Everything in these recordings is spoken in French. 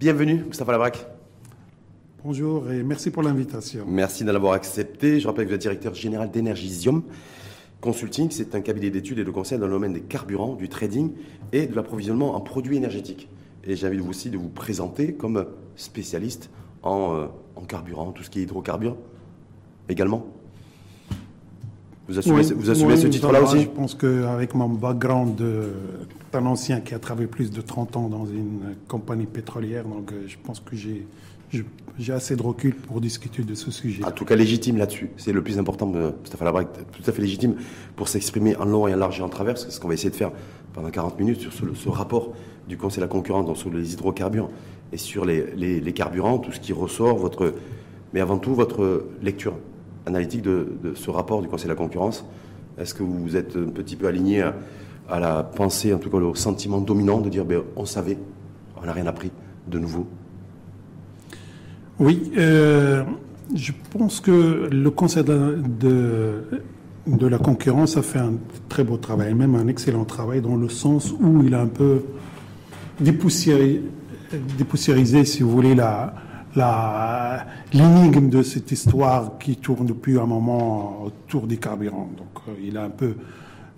Bienvenue, Mustafa Labrac. Bonjour et merci pour l'invitation. Merci de l'avoir accepté. Je rappelle que vous êtes directeur général d'Energisium Consulting. C'est un cabinet d'études et de conseil dans le domaine des carburants, du trading et de l'approvisionnement en produits énergétiques. Et j'invite vous aussi de vous présenter comme spécialiste en, euh, en carburant, tout ce qui est hydrocarbures également. Vous assumez, Oui, vous assumez oui, ce titre-là aussi Je pense qu'avec mon background d'un ancien qui a travaillé plus de 30 ans dans une compagnie pétrolière, donc euh, je pense que j'ai j'ai assez de recul pour discuter de ce sujet. En tout cas, légitime là-dessus. C'est le plus important, Labrac, tout à fait légitime pour s'exprimer en long et en large et en travers. C'est ce qu'on va essayer de faire pendant 40 minutes sur ce, ce rapport du Conseil de la concurrence donc sur les hydrocarbures et sur les, les- les carburants, tout ce qui ressort, votre, mais avant tout votre lecture analytique de, ce rapport du Conseil de la concurrence. Est-ce que vous êtes un petit peu aligné à, la pensée, en tout cas au sentiment dominant de dire ben, on savait, on n'a rien appris de nouveau? Oui, euh, je pense que le Conseil de, la- concurrence a fait un très beau travail, même un excellent travail, dans le sens où il a un peu dépoussiéré, dépoussiérisé, si vous voulez, la, l'énigme de cette histoire qui tourne depuis un moment autour des carburants. Donc, euh, il a un peu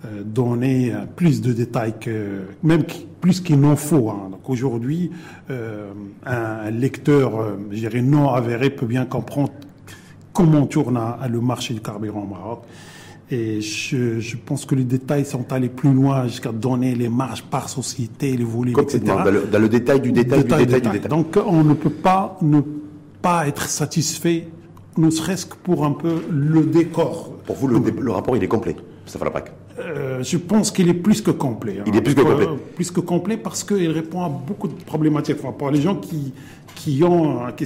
euh, donné euh, plus de détails que, même plus qu'il n'en faut. hein. Donc aujourd'hui, euh, un lecteur, euh, je non avéré, peut bien comprendre comment tourne le marché du carburant au Maroc. Et je, je pense que les détails sont allés plus loin jusqu'à donner les marges par société, les volumes, etc. Dans le, dans le détail du détail, Détail, du détail, détail. du détail. Donc on ne peut pas ne pas être satisfait, ne serait-ce que pour un peu le décor. Pour vous, le, rapport, il est complet, Mustafa Labrac. Euh, je pense qu'il est plus que complet. hein. Il est plus que Euh, complet. plus que complet parce qu'il répond à beaucoup de problématiques. Enfin, pour les gens qui, qui, ont, qui,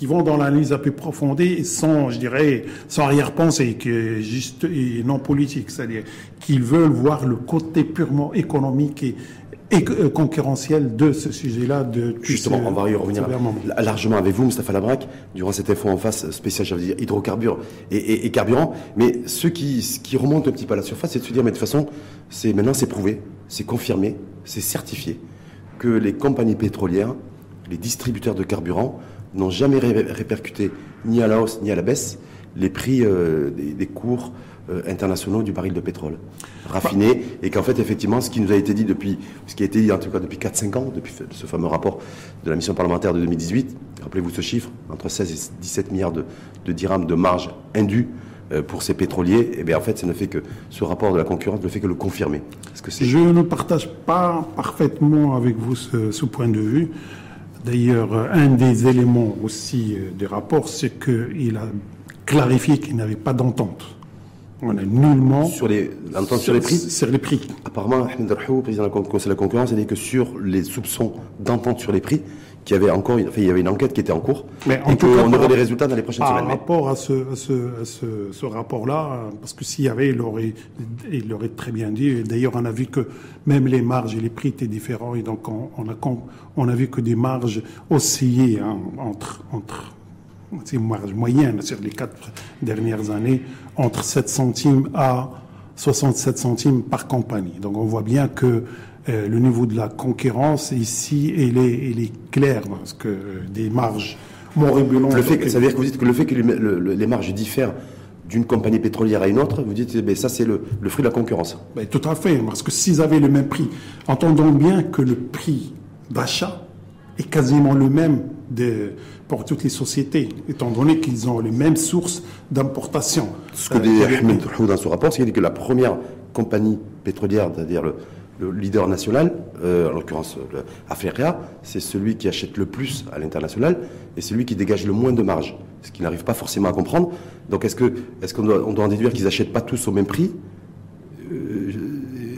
qui vont dans l'analyse un peu profondée sans, je dirais, sans arrière-pensée, que juste et non politique, c'est-à-dire qu'ils veulent voir le côté purement économique et, et euh, concurrentiel de ce sujet-là. De Justement, ce- on va y revenir largement avec vous, Mustafa Labrac, durant cette info en face spéciale, j'allais dire hydrocarbures et, et, et carburant. Mais ce qui, ce qui remonte un petit peu à la surface, c'est de se dire, mais de toute façon, c'est maintenant c'est prouvé, c'est confirmé, c'est certifié que les compagnies pétrolières, les distributeurs de carburant n'ont jamais ré- répercuté ni à la hausse ni à la baisse les prix euh, des, des cours euh, internationaux du baril de pétrole raffiné et qu'en fait effectivement ce qui nous a été dit depuis ce qui a été dit en tout cas depuis 4-5 ans depuis ce fameux rapport de la mission parlementaire de 2018 rappelez-vous ce chiffre entre 16 et 17 milliards de, de dirhams de marge indue euh, pour ces pétroliers et bien en fait ça ne fait que ce rapport de la concurrence ne fait que le confirmer que Je ne partage pas parfaitement avec vous ce, ce point de vue. D'ailleurs, un des éléments aussi euh, du rapport, c'est qu'il a clarifié qu'il n'y avait pas d'entente. On a nullement sur les sur les prix Sur les prix. Apparemment, Ahmed président du Conseil de la concurrence, a dit que sur les soupçons d'entente sur les prix, qu'il y avait encore, une- enfin, il y avait une enquête qui était en cours, Mais en et tout cas, qu'on par- aurait des résultats dans les prochaines Par semaines. Mais rapport à ce, à ce, à ce, ce rapport-là, parce que s'il y avait, il aurait, il l'aurait très bien dit. D'ailleurs, on a vu que même les marges et les prix étaient différents. Et donc, on, on a, com- on a vu que des marges oscillaient hein, entre, entre ces marges moyennes sur les quatre dernières années, entre 7 centimes à 67 centimes par compagnie. Donc, on voit bien que euh, le niveau de la concurrence ici, il est, il est clair, parce que euh, des marges moribondes. le fait, que- ça veut dire que vous dites que le fait que les, le- le- les marges diffèrent d'une compagnie pétrolière à une autre, vous dites, eh ça c'est le, le fruit de la concurrence. Ben, tout à fait, parce que s'ils avaient le même prix, entendons bien que le prix d'achat est quasiment le même de, pour toutes les sociétés, étant donné qu'ils ont les mêmes sources d'importation. Ce que Euh, dit avec- Ahmed dans son rapport, c'est qu'il dit que la première compagnie pétrolière, c'est-à-dire le, le leader national, euh, en l'occurrence le Afleria, c'est celui qui achète le plus à l'international et celui qui dégage le moins de marge, ce qu'il n'arrive pas forcément à comprendre. Donc est-ce qu'on doit, on doit en déduire qu'ils n'achètent pas tous au même prix?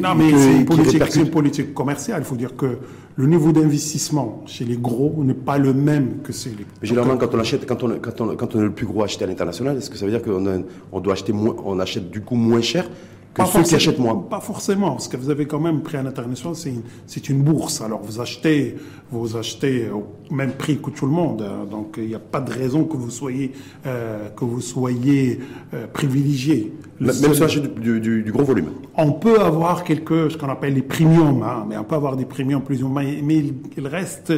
Non, et mais c'est une, politique, répercute- une politique commerciale. Il faut dire que le niveau d'investissement chez les gros n'est pas le même que chez les Mais généralement, quand on achète, quand on, quand on, quand on est le plus gros acheté à l'international, est-ce que ça veut dire qu'on on doit acheter moins, on achète du coup moins cher? Que Pas ceux qui forcément- achètent moins Pas forcément, parce que vous avez quand même pris un international, c'est une, c'est une bourse. Alors vous achetez, vous achetez au même prix que tout le monde. hein. Donc il n'y a pas de raison que vous soyez, euh, que vous soyez euh, privilégié. Même si du, du- du gros volume. on peut avoir quelques, ce qu'on appelle les premiums, hein, mais on peut avoir des premiums plus ou moins, mais il, il reste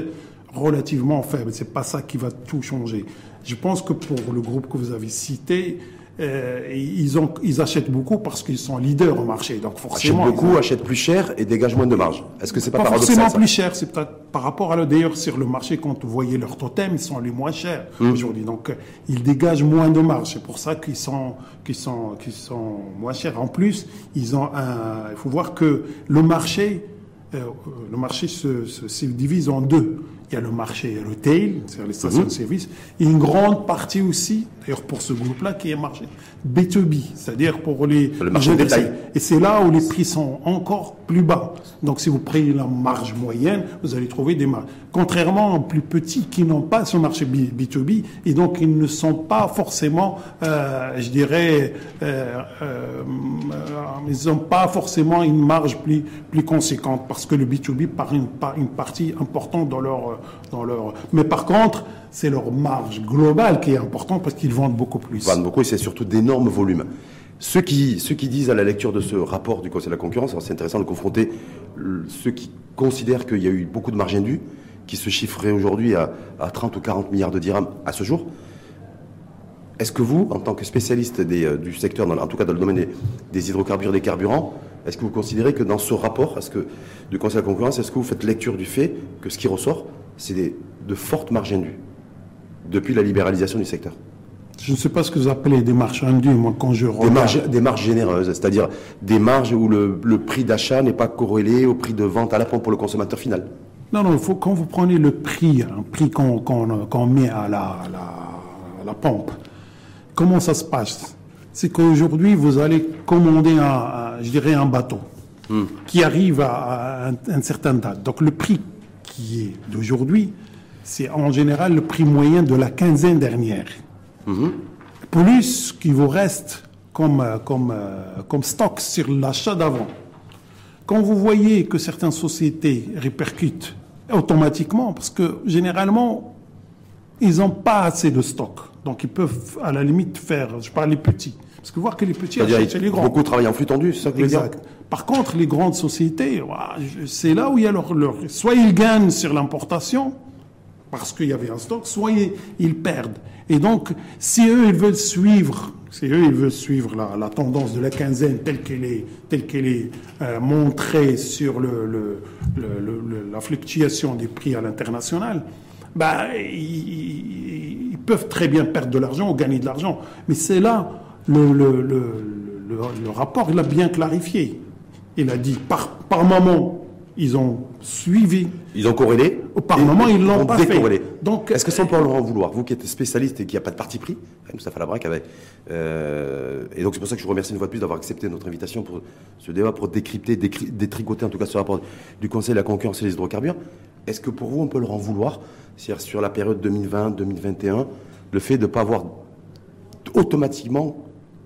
relativement faible. C'est pas ça qui va tout changer. Je pense que pour le groupe que vous avez cité, euh, ils, ont, ils achètent beaucoup parce qu'ils sont leaders au marché. Donc forcément, achètent beaucoup, achètent plus cher et dégagent moins de marge. Est-ce que c'est pas, pas paradoxal forcément plus cher. C'est peut-être par rapport à le d'ailleurs sur le marché quand vous voyez leurs totems, ils sont les moins chers Hum. aujourd'hui. Donc euh, ils dégagent moins de marge. C'est pour ça qu'ils sont qu'ils sont qu'ils sont moins chers. En plus, ils ont un. Il faut voir que le marché euh, le marché se, se- se divise en deux. Il y a le marché retail, c'est-à-dire les stations de service, et une grande partie aussi, d'ailleurs pour ce groupe-là, qui est marché B2B, c'est-à-dire pour les... Le marché détail. Et c'est là où les prix sont encore plus bas. Donc si vous prenez la marge moyenne, vous allez trouver des marges. Contrairement aux plus petits qui n'ont pas ce marché B- B2B, et donc ils ne sont pas forcément, euh, je dirais, euh, euh, ils n'ont pas forcément une marge plus, plus conséquente, parce que le B2B part une, part une partie importante dans leur, dans leur... Mais par contre, c'est leur marge globale qui est importante, parce qu'ils vendent beaucoup plus. vendent beaucoup et c'est surtout d'énormes volumes. Ceux qui, disent à la lecture de ce rapport du Conseil de la concurrence, c'est intéressant de confronter ceux qui considèrent qu'il y a eu beaucoup de marge indue, qui se chiffrerait aujourd'hui à, à 30 ou 40 milliards de dirhams à ce jour. Est-ce que vous, en tant que spécialiste euh, du secteur, en tout cas dans le domaine des, hydrocarbures, des carburants, est-ce que vous considérez que dans ce rapport du Conseil de la concurrence, est-ce que vous faites lecture du fait que ce qui ressort, c'est de fortes marges indues? Depuis la libéralisation du secteur Je ne sais pas ce que vous appelez des marges indues, moi, quand je Des regarde. marges, des marges généreuses, c'est-à-dire des marges où le, le prix d'achat n'est pas corrélé au prix de vente à la pompe pour le consommateur final. Non, non, faut, quand vous prenez le prix, un prix qu'on qu'on- qu'on met à la, à la, à la pompe, comment ça se passe? C'est qu'aujourd'hui, vous allez commander, un, je dirais, un bateau qui arrive à, à un- une certaine date. Donc le prix qui est d'aujourd'hui, c'est en général le prix moyen de la quinzaine dernière. Plus ce qui vous reste comme, euh, comme, euh, comme stock sur l'achat d'avant. Quand vous voyez que certaines sociétés répercutent automatiquement, parce que généralement, ils n'ont pas assez de stock. Donc ils peuvent à la limite faire, je parle les petits, parce que voir que les petits achètent les grands. beaucoup travaillent en flux tendu, c'est ça que Exact. Par contre, les grandes sociétés, c'est là où il y a leur, leur- soit ils gagnent sur l'importation parce qu'il y avait un stock, soit ils, perdent. Et donc, si eux ils veulent suivre, si eux ils veulent suivre la, tendance de la quinzaine telle qu'elle est, telle qu'elle est euh, montrée sur la fluctuation des prix à l'international, bah, ils, peuvent très bien perdre de l'argent ou gagner de l'argent. Mais c'est là le rapport, il a bien clarifié. Il a dit par, par moment, ils ont suivi. Ils ont corrélé Par moment, ils ont l'ont pas fait. décorrélé. Donc, Est-ce que ça on peut leur en vouloir Vous qui êtes spécialiste et qui n'a pas de parti pris, Moustapha Labrac avait. euh, et donc c'est pour ça que je vous remercie une fois de plus d'avoir accepté notre invitation pour ce débat, pour décrypter, décry- détricoter en tout cas ce rapport du Conseil de la concurrence et des hydrocarbures. Est-ce que pour vous on peut leur en vouloir C'est-à-dire sur la période 2020-2021, le fait de ne pas avoir automatiquement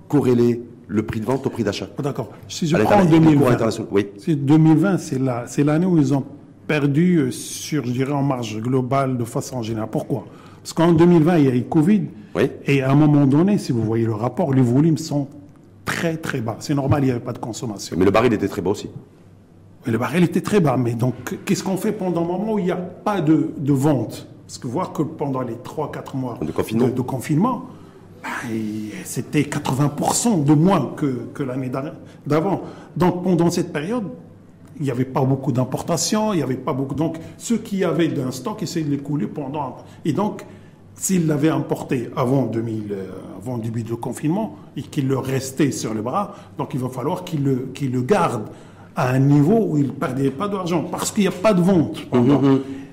corrélé le prix de vente au prix d'achat D'accord. Si je prends l'interna- au cours 2020, international, oui. c'est 2020, c'est la- c'est l'année où ils ont perdu euh, sur, je dirais, en marge globale de façon générale. Pourquoi? Parce qu'en 2020, il y a eu Covid. Oui. Et à un moment donné, si vous voyez le rapport, les volumes sont très très bas. C'est normal, il n'y avait pas de consommation. Mais le baril était très bas aussi. Le baril était très bas. Mais donc, qu'est-ce qu'on fait pendant un moment où il n'y a pas de, de vente? Parce que voir que pendant les 3-4 mois De confinement. de, de confinement, bah, il- c'était 80% de moins que, que l'année d'avant. Donc, pendant cette période, il n'y avait pas beaucoup d'importations, il n'y avait pas beaucoup. Donc, ceux qui avaient d'un stock essayaient de l'écouler pendant. un- Et donc, s'ils l'avaient importé avant, 2000, euh, avant le début du confinement et qu'il leur restait sur le bras, donc il va falloir qu'ils le, qu'ils le gardent à un niveau où ils ne perdaient pas d'argent parce qu'il n'y a pas de vente. pendant.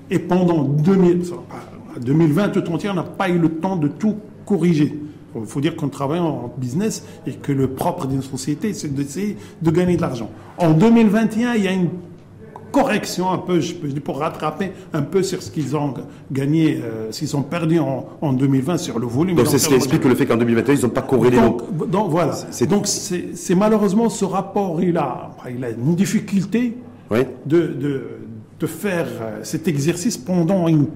Et pendant 2000, ça va pas- 2020, tout entier, on n'a pas eu le temps de tout corriger. Il faut dire qu'on travaille en business et que le propre d'une société, c'est d'essayer de gagner de l'argent. En 2021, il y a une correction un peu, je peux dire, pour rattraper un peu sur ce qu'ils ont gagné, euh, s'ils ont perdu en, en 2020 sur le volume. Donc c'est ce qui explique le fait qu'en 2021, ils n'ont pas corrélé. donc, donc- donc, voilà. c'est- Donc c'est c'est malheureusement ce rapport, il a, il a une difficulté Oui. de, de, de faire euh, cet exercice pendant, une,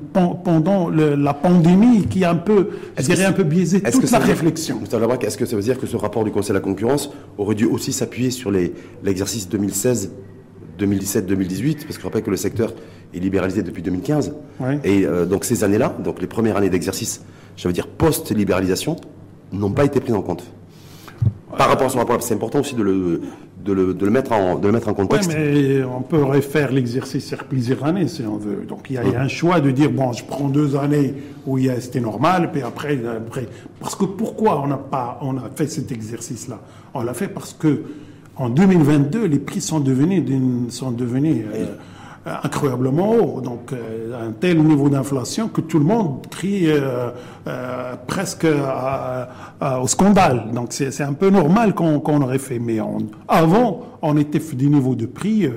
pendant le- la pandémie qui a un peu, je dirais, un peu biaisé toute que la réflexion. Est-ce que ça veut dire que ce rapport du Conseil de la concurrence aurait dû aussi s'appuyer sur l'exercice 2017-2018, parce que je rappelle que le secteur est libéralisé depuis 2015. Et euh, donc ces années-là, donc les premières années d'exercice, je veux dire post-libéralisation, n'ont pas été prises en compte. Par rapport à son rapport, c'est important aussi de le, de le, mettre en, de le mettre en contexte. Oui, mais on peut refaire l'exercice sur plusieurs années si on veut. Donc il y, a, un choix de dire bon, je prends deux années où c'était normal, puis après, après, parce que pourquoi on n'a pas, on a fait cet exercice-là? On l'a fait parce que en 2022, les prix sont devenus, sont devenus euh, incroyablement hauts. Donc, euh, un tel niveau d'inflation que tout le monde crie euh, presque au scandale. Donc, c'est un peu normal qu'on aurait fait. Mais avant, on était des niveaux de prix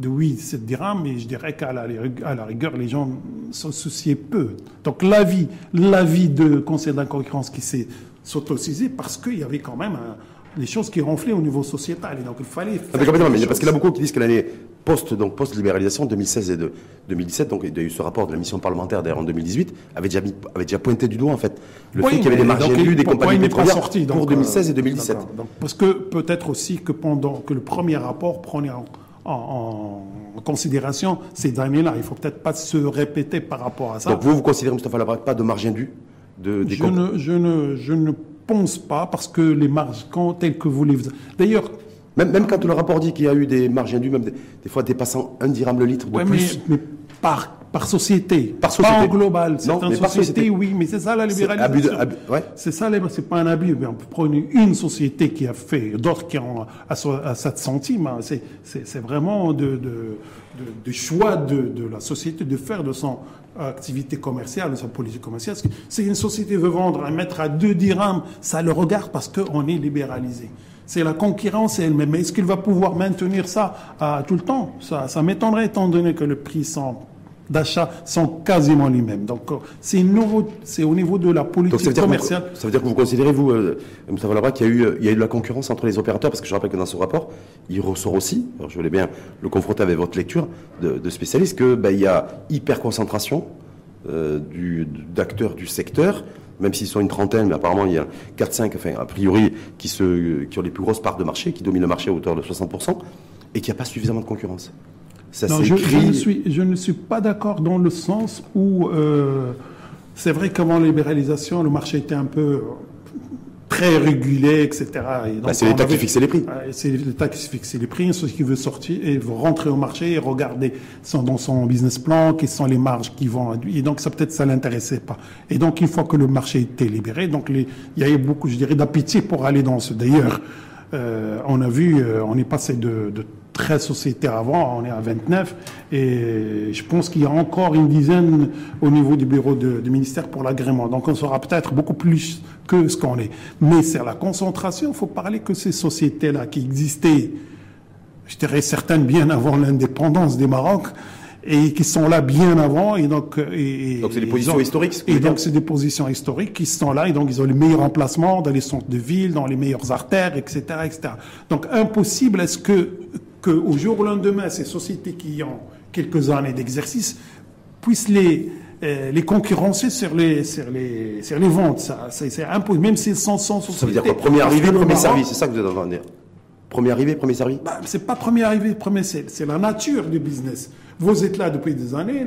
de 8, 7 dirhams, mais je dirais qu'à la, à la rigueur, les gens s'en souciaient peu. Donc l'avis, l'avis de conseil de qui s'est autocisé parce qu'il y avait quand même un, les choses qui ronflaient au niveau sociétal. Et donc il fallait. Ah, complètement, mais parce qu'il y a beaucoup qui disent que l'année post, donc post-libéralisation 2016 et de 2017, donc il y a eu ce rapport de la mission parlementaire d'ailleurs en 2018, avait déjà, avait déjà pointé du doigt en fait le fait qu'il y avait des marges des compagnies pétrolières sorti, pour 2016 et 2017. Donc, parce que peut-être aussi que pendant que le premier rapport prenait en, en, considération ces années-là, il faut peut-être pas se répéter par rapport à ça. Donc vous, vous considérez, Mustafa Labrak, pas de marge indue de, des je, ne, je, ne, je ne pense pas, parce que les marges, quand, telles que vous les... D'ailleurs... Même, même quand le rapport dit qu'il y a eu des marges indues, même des, fois dépassant un dirham le litre de plus. Mais, mais par par société, par société. pas en global. Non, mais par société, oui, mais c'est ça la libéralisation. Ouais. C'est ça, c'est pas un abus. Mais on peut prendre une société qui a fait, d'autres qui ont à, 7 centimes. Hein. C'est vraiment de, de, de, de choix de, de, la société de faire de son activité commerciale, de sa politique commerciale. Si une société veut vendre un mètre à 2 dirhams, ça le regarde parce qu'on est libéralisé. C'est la concurrence elle-même. Mais est-ce qu'il va pouvoir maintenir ça à, tout le temps? Ça, ça m'étonnerait étant donné que le prix sont d'achat sont quasiment les mêmes. Donc, euh, c'est c'est au niveau de la politique commerciale. ça veut dire que vous considérez, vous, euh, M. qu'il y, a eu, il y a eu de la concurrence entre les opérateurs, parce que je rappelle que dans ce rapport, il ressort aussi, alors je voulais bien le confronter avec votre lecture de, spécialiste, qu'il ben, y a hyper concentration euh, d'acteurs du secteur, même s'ils sont une trentaine, mais apparemment il y a 4-5, enfin, a priori, qui, se, qui ont les plus grosses parts de marché, qui dominent le marché à hauteur de 60%, et qu'il n'y a pas suffisamment de concurrence non, je, ne suis, je ne suis pas d'accord dans le sens où euh, c'est vrai qu'avant la libéralisation, le marché était un peu très régulé, etc. Bah, c'est l'État qui fixait les prix. C'est l'État qui fixait les prix. Ceux qui veut sortir et veut rentrer au marché et regarder dans son business plan, quelles sont les marges qui vont Et donc, ça peut-être ça l'intéressait pas. Et donc, une fois que le marché était libéré, donc les, il y avait beaucoup, je dirais, d'appétit pour aller dans ce. D'ailleurs, on a vu, euh, on est passé de, de 13 sociétés avant, on est à 29, et je pense qu'il y a encore une dizaine au niveau du bureau du ministère pour l'agrément. Donc on sera peut-être beaucoup plus que ce qu'on est. Mais c'est la concentration, il faut parler que ces sociétés-là qui existaient, je dirais certaines bien avant l'indépendance des Maroc, et qui sont là bien avant et donc et, donc c'est des positions historiques et donc c'est des positions historiques qui sont là et donc ils ont les meilleurs emplacements dans les centres de ville dans les meilleures artères etc etc donc impossible est-ce que qu'au jour au lendemain ces sociétés qui ont quelques années d'exercice puissent les euh, les concurrencer sur les sur les sur les ventes. Ça c'est impossible. Même s'ils sont sans société ça veut dire quoi? Premier arrivé premier service c'est ça que vous êtes en train de dire? Premier arrivé premier service bah, c'est pas premier arrivé premier c'est la nature du business vous êtes là depuis des années,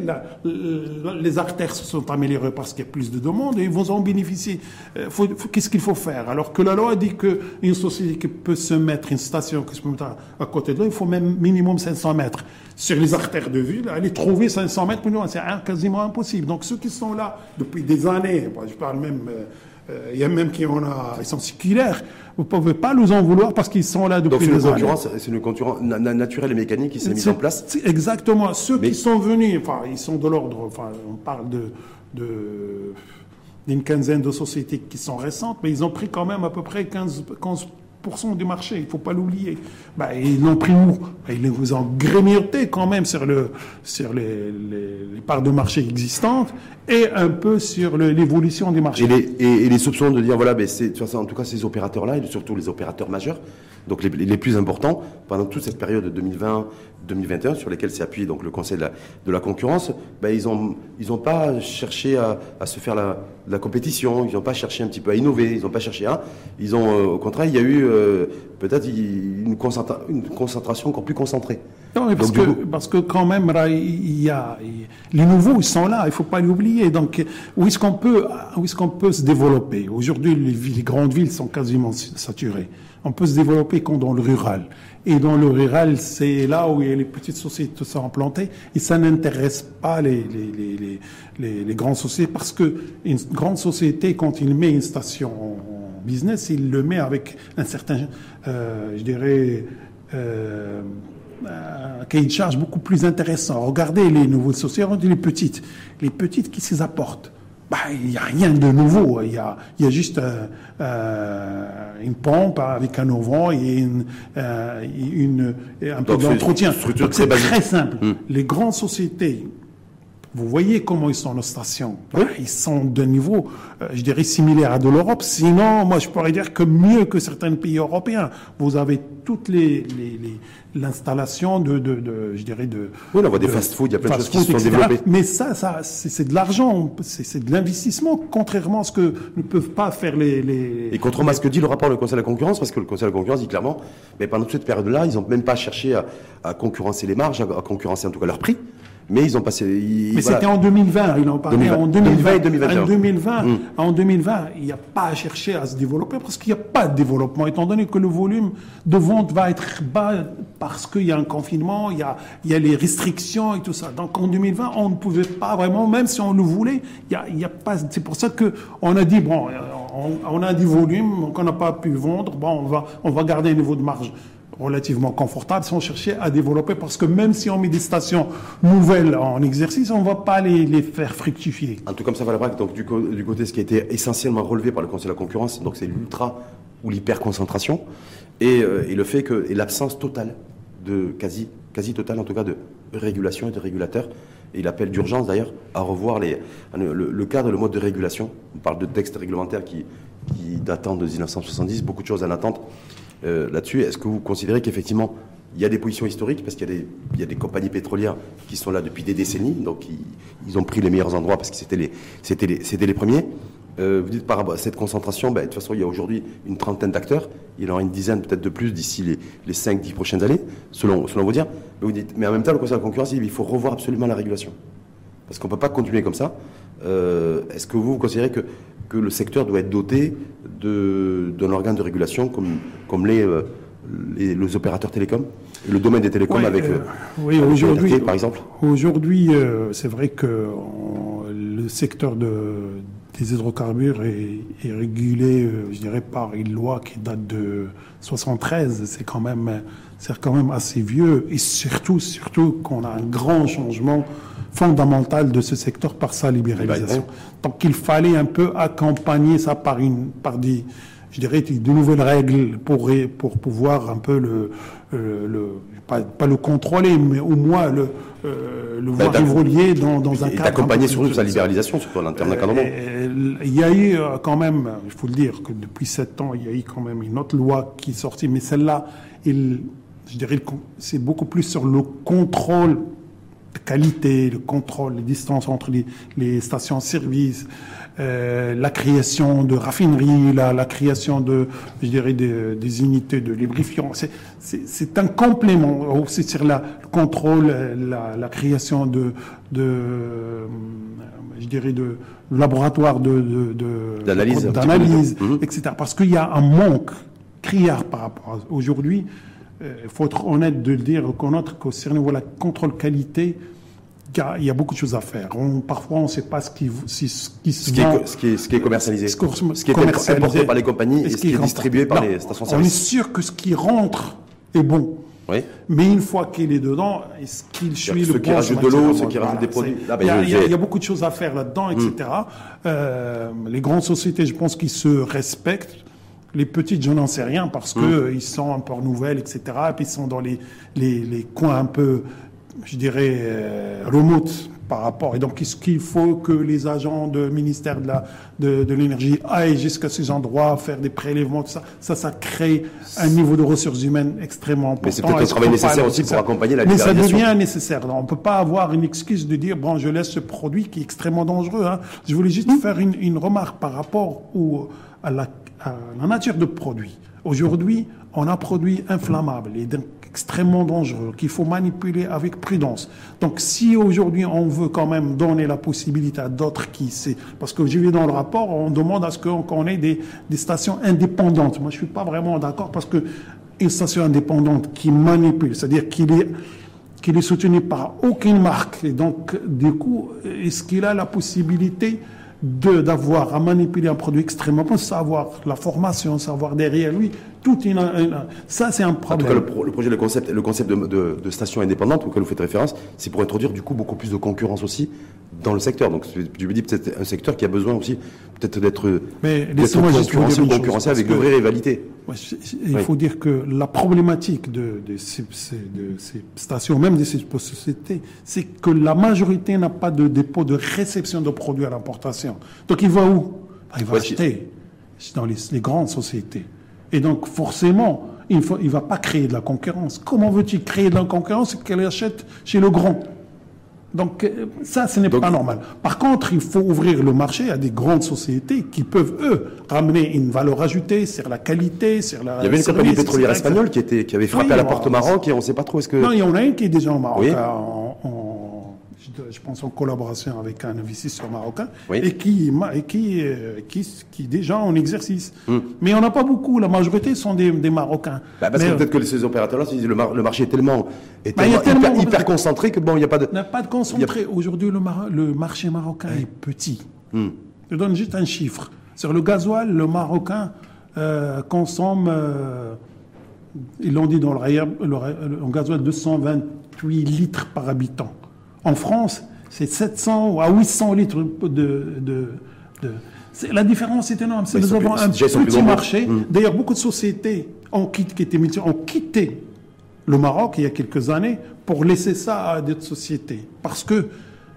les artères se sont améliorées parce qu'il y a plus de demandes et vous en bénéficiez. Euh, qu'est-ce qu'il faut faire? Alors que la loi dit qu'une société qui peut se mettre, une station qui se mettre à, côté de l'autre, il faut même minimum 500 mètres. Sur les artères de ville, aller trouver 500 mètres, c'est quasiment impossible. Donc ceux qui sont là depuis des années, je parle même... Euh, il y a même qui en a, ils sont circulaires. Vous ne pouvez pas nous en vouloir parce qu'ils sont là depuis des années. C'est une concurrence naturelle et mécanique qui s'est mise en place. Exactement. Ceux qui sont venus, enfin, ils sont de l'ordre. Enfin, on parle de, de d'une quinzaine de sociétés qui sont récentes, mais ils ont pris quand même à peu près 15, 15 du marché, il ne faut pas l'oublier. Bah, ils l'ont pris où bah, Ils vous ont grignoté quand même sur, le, sur les, parts de marché existantes et un peu sur l'évolution des marchés. Et les, et, soupçons de dire, voilà, mais en tout cas ces opérateurs-là, et surtout les opérateurs majeurs, donc les, plus importants, pendant toute cette période de 2020, 2021 sur lesquels s'est appuyé donc le Conseil de la, concurrence, ben, ils n'ont ils ont pas cherché à, se faire la, la compétition, ils n'ont pas cherché un petit peu à innover, ils n'ont pas cherché à. Ils ont, euh, au contraire, il y a eu euh, peut-être une concentration encore plus concentrée. Non, parce, que, parce que quand même, il y a, les nouveaux, ils sont là, il ne faut pas l'oublier. Donc, où est-ce qu'on peut, où est-ce qu'on peut se développer? Aujourd'hui, les, les, grandes villes sont quasiment saturées. On peut se développer quand dans le rural. Et dans le rural, c'est là où les petites sociétés sont implantées. Et ça n'intéresse pas les, les, les, les, grandes sociétés parce que une grande société, quand il met une station en business, il le met avec un certain, euh, je dirais, euh, un cahier de charge beaucoup plus intéressant. Regardez les nouveaux sociétés, les petites. Les petites, qui s'y apportent? Bah, il n'y a rien de nouveau. Il y a, il y a juste euh, euh une pompe avec un auvent et une, euh, une un peu d'entretien. C'est très simple. Hmm. Les grandes sociétés vous voyez comment ils sont nos stations. Ils sont de niveau, euh, je dirais, similaire à de l'Europe. Sinon, moi, je pourrais dire que mieux que certains pays européens. Vous avez toutes les, l'installation de, de, de, je dirais, de. Oui, on voit des fast-food, il y a plein de choses qui sont développées. Mais ça, ça, c'est de l'argent, c'est de l'investissement, contrairement à ce que ne peuvent pas faire les. les... Et contrairement à ce que dit le rapport du Conseil de la concurrence, parce que le Conseil de la concurrence dit clairement, mais pendant toute cette période-là, ils n'ont même pas cherché à, à concurrencer les marges, à concurrencer en tout cas leur prix mais ils ont passé. mais c'était en 2020, il en parlait en 2020. 2020 en 2020, mm. en 2020, il n'y a pas à chercher à se développer parce qu'il n'y a pas de développement, étant donné que le volume de vente va être bas parce qu'il y a un confinement, il y a, il y a les restrictions et tout ça. Donc en 2020, on ne pouvait pas vraiment, même si on le voulait, il y a, il y a pas. C'est pour ça que on a dit bon, on, on a du volume qu'on n'a pas pu vendre, bon, on va, on va garder un niveau de marge relativement confortables si on cherchait à développer, parce que même si on met des stations nouvelles en exercice, on ne va pas les, les, faire fructifier. En tout comme ça va la braque, donc du, du, côté, ce qui a été essentiellement relevé par le Conseil de la concurrence, donc c'est l'ultra ou l'hyperconcentration, et, euh, et le fait que, l'absence totale, de quasi, quasi totale en tout cas, de régulation et de régulateurs. Et il appelle d'urgence d'ailleurs à revoir les, le, cadre et le mode de régulation. On parle de textes réglementaires qui, qui datent de 1970, beaucoup de choses en attente. Euh, là-dessus. Est-ce que vous considérez qu'effectivement, il y a des positions historiques, parce qu'il y, a des compagnies pétrolières qui sont là depuis des décennies, donc ils, ils ont pris les meilleurs endroits parce que c'était les, les, premiers. Euh, vous dites par rapport à cette concentration, ben, de toute façon, il y a aujourd'hui une trentaine d'acteurs. Il y en aura une dizaine peut-être de plus d'ici les, les 5-10 prochaines années, selon, selon vos dires. Mais, vous dites, mais en même temps, le Conseil de la concurrence, il faut revoir absolument la régulation. Parce qu'on ne peut pas continuer comme ça. Euh, est-ce que vous, vous considérez que, que le secteur doit être doté d'un organe de régulation comme, comme les, euh, les, les, opérateurs télécoms Le domaine des télécoms avec, euh, oui, aujourd'hui, par exemple? Aujourd'hui, c'est vrai que le secteur de, des hydrocarbures est, est régulé, je dirais, par une loi qui date de 73. C'est quand même, c'est quand même assez vieux. Et surtout, surtout qu'on a un grand changement fondamentale de ce secteur par sa libéralisation. Donc il fallait un peu accompagner ça par, une, par des, je dirais, de nouvelles règles pour, pour pouvoir un peu le, euh, le pas, pas, le contrôler, mais au moins le, euh, le voir évoluer dans, dans un cadre. D'accompagner surtout sa libéralisation, surtout en termes d'encadrement. Euh, il y a eu quand même, il faut le dire, que depuis sept ans, il y a eu quand même une autre loi qui est sortie, mais celle-là, il, je dirais, c'est beaucoup plus sur le contrôle qualité, le contrôle, les distances entre les, les stations-service, euh, la création de raffineries, la, la, création de, je dirais, des, des unités de lubrifiant. C'est un complément. C'est sur la, le contrôle, la, la création de, de, euh, je dirais, de laboratoires de, d'analyse, d'analyse, mhm. etc. Parce qu'il y a un manque criard par rapport à aujourd'hui il euh, faut être honnête de le dire, reconnaître qu'au niveau de la contrôle qualité, il y a beaucoup de choses à faire. On, parfois, on ne sait pas ce qui, ce qui se ce, qui est, ce, qui est, ce qui est commercialisé, ce, qui est commercialisé par les compagnies et ce qui est, distribué par les stations-service. On est sûr que ce qui rentre est bon. Oui. Mais une fois qu'il est dedans, est-ce qu'il suit le bon qui rajoute de l'eau, ceux qui rajoutent des produits. Ah, ben, il, y a, il, y a, beaucoup de choses à faire là-dedans, etc. Mm. Euh, les grandes sociétés, je pense qu'ils se respectent. Les petites, je n'en sais rien parce que mmh. ils sont un peu nouvelles, etc. Et puis ils sont dans les, les, les coins un peu, je dirais, euh, remote par rapport. Et donc, est-ce qu'il faut que les agents de ministère de la de, de l'énergie aillent jusqu'à ces endroits faire des prélèvements, tout ça Ça, ça crée un niveau de ressources humaines extrêmement important. Mais c'est peut-être un travail nécessaire aussi pour accompagner la Mais ça devient nécessaire. on ne peut pas avoir une excuse de dire bon, je laisse ce produit qui est extrêmement dangereux. Hein. Je voulais juste mmh. faire une, une remarque par rapport au, à la la nature de produit. Aujourd'hui, on a produit inflammable et extrêmement dangereux qu'il faut manipuler avec prudence. Donc si aujourd'hui on veut quand même donner la possibilité à d'autres qui c'est parce que j'ai vu dans le rapport on demande à ce qu'on ait des, des stations indépendantes. Moi je suis pas vraiment d'accord parce que une station indépendante qui manipule, c'est-à-dire qu'il est qu'il est soutenu par aucune marque. Et donc, du coup, est-ce qu'il a la possibilité d'avoir à manipuler un produit extrêmement savoir la formation, savoir derrière lui, tout une, ça c'est un problème. En tout cas, le, projet, le concept, le concept de, de, station indépendante auquel vous faites référence, c'est pour introduire du coup beaucoup plus de concurrence aussi dans le secteur. Donc je me dis peut-être un secteur qui a besoin aussi peut-être d'être concurrencé ou concurrencé avec de vraies rivalités. il faut dire que la problématique de, de, ces, de, ces, stations, même de ces sociétés, c'est que la majorité n'a pas de dépôt de réception de produits à l'importation. Donc il va où? Bah, Il va acheter dans les, les, grandes sociétés. Et donc forcément, il ne va pas créer de la concurrence. Comment veux-tu créer de la concurrence qu'elle achète chez le grand? Donc euh, ça, ce n'est pas normal. Par contre, il faut ouvrir le marché à des grandes sociétés qui peuvent, eux, ramener une valeur ajoutée sur la qualité, sur la... Il y avait une compagnie pétrolière espagnole qui, était, qui avait frappé à la porte au Maroc et on ne sait pas trop est-ce que... Non, il y en a une qui est déjà au Maroc, je pense en collaboration avec un investisseur marocain, et, qui, et qui, euh, qui, qui, déjà en exercice. Hmm. Mais on n'a pas beaucoup, la majorité sont des, des Marocains. Bah parce que peut-être que ces opérateurs-là, le, le, marché est tellement, est bah, tellement, hyper, concentré que bon, il n'y a pas de... Il n'y a pas de concentré. Aujourd'hui, le, le, marché marocain est petit. Hmm. Je donne juste un chiffre. Sur le gasoil, le Marocain euh, consomme... Euh, ils l'ont dit dans le, le, le, gasoil 228 litres par habitant. En France, c'est 700 à 800 litres de... de, la différence est énorme. nous avons un petit marché. Mmh. D'ailleurs, beaucoup de sociétés ont quitté, qui étaient ont quitté le Maroc il y a quelques années pour laisser ça à d'autres sociétés. Parce que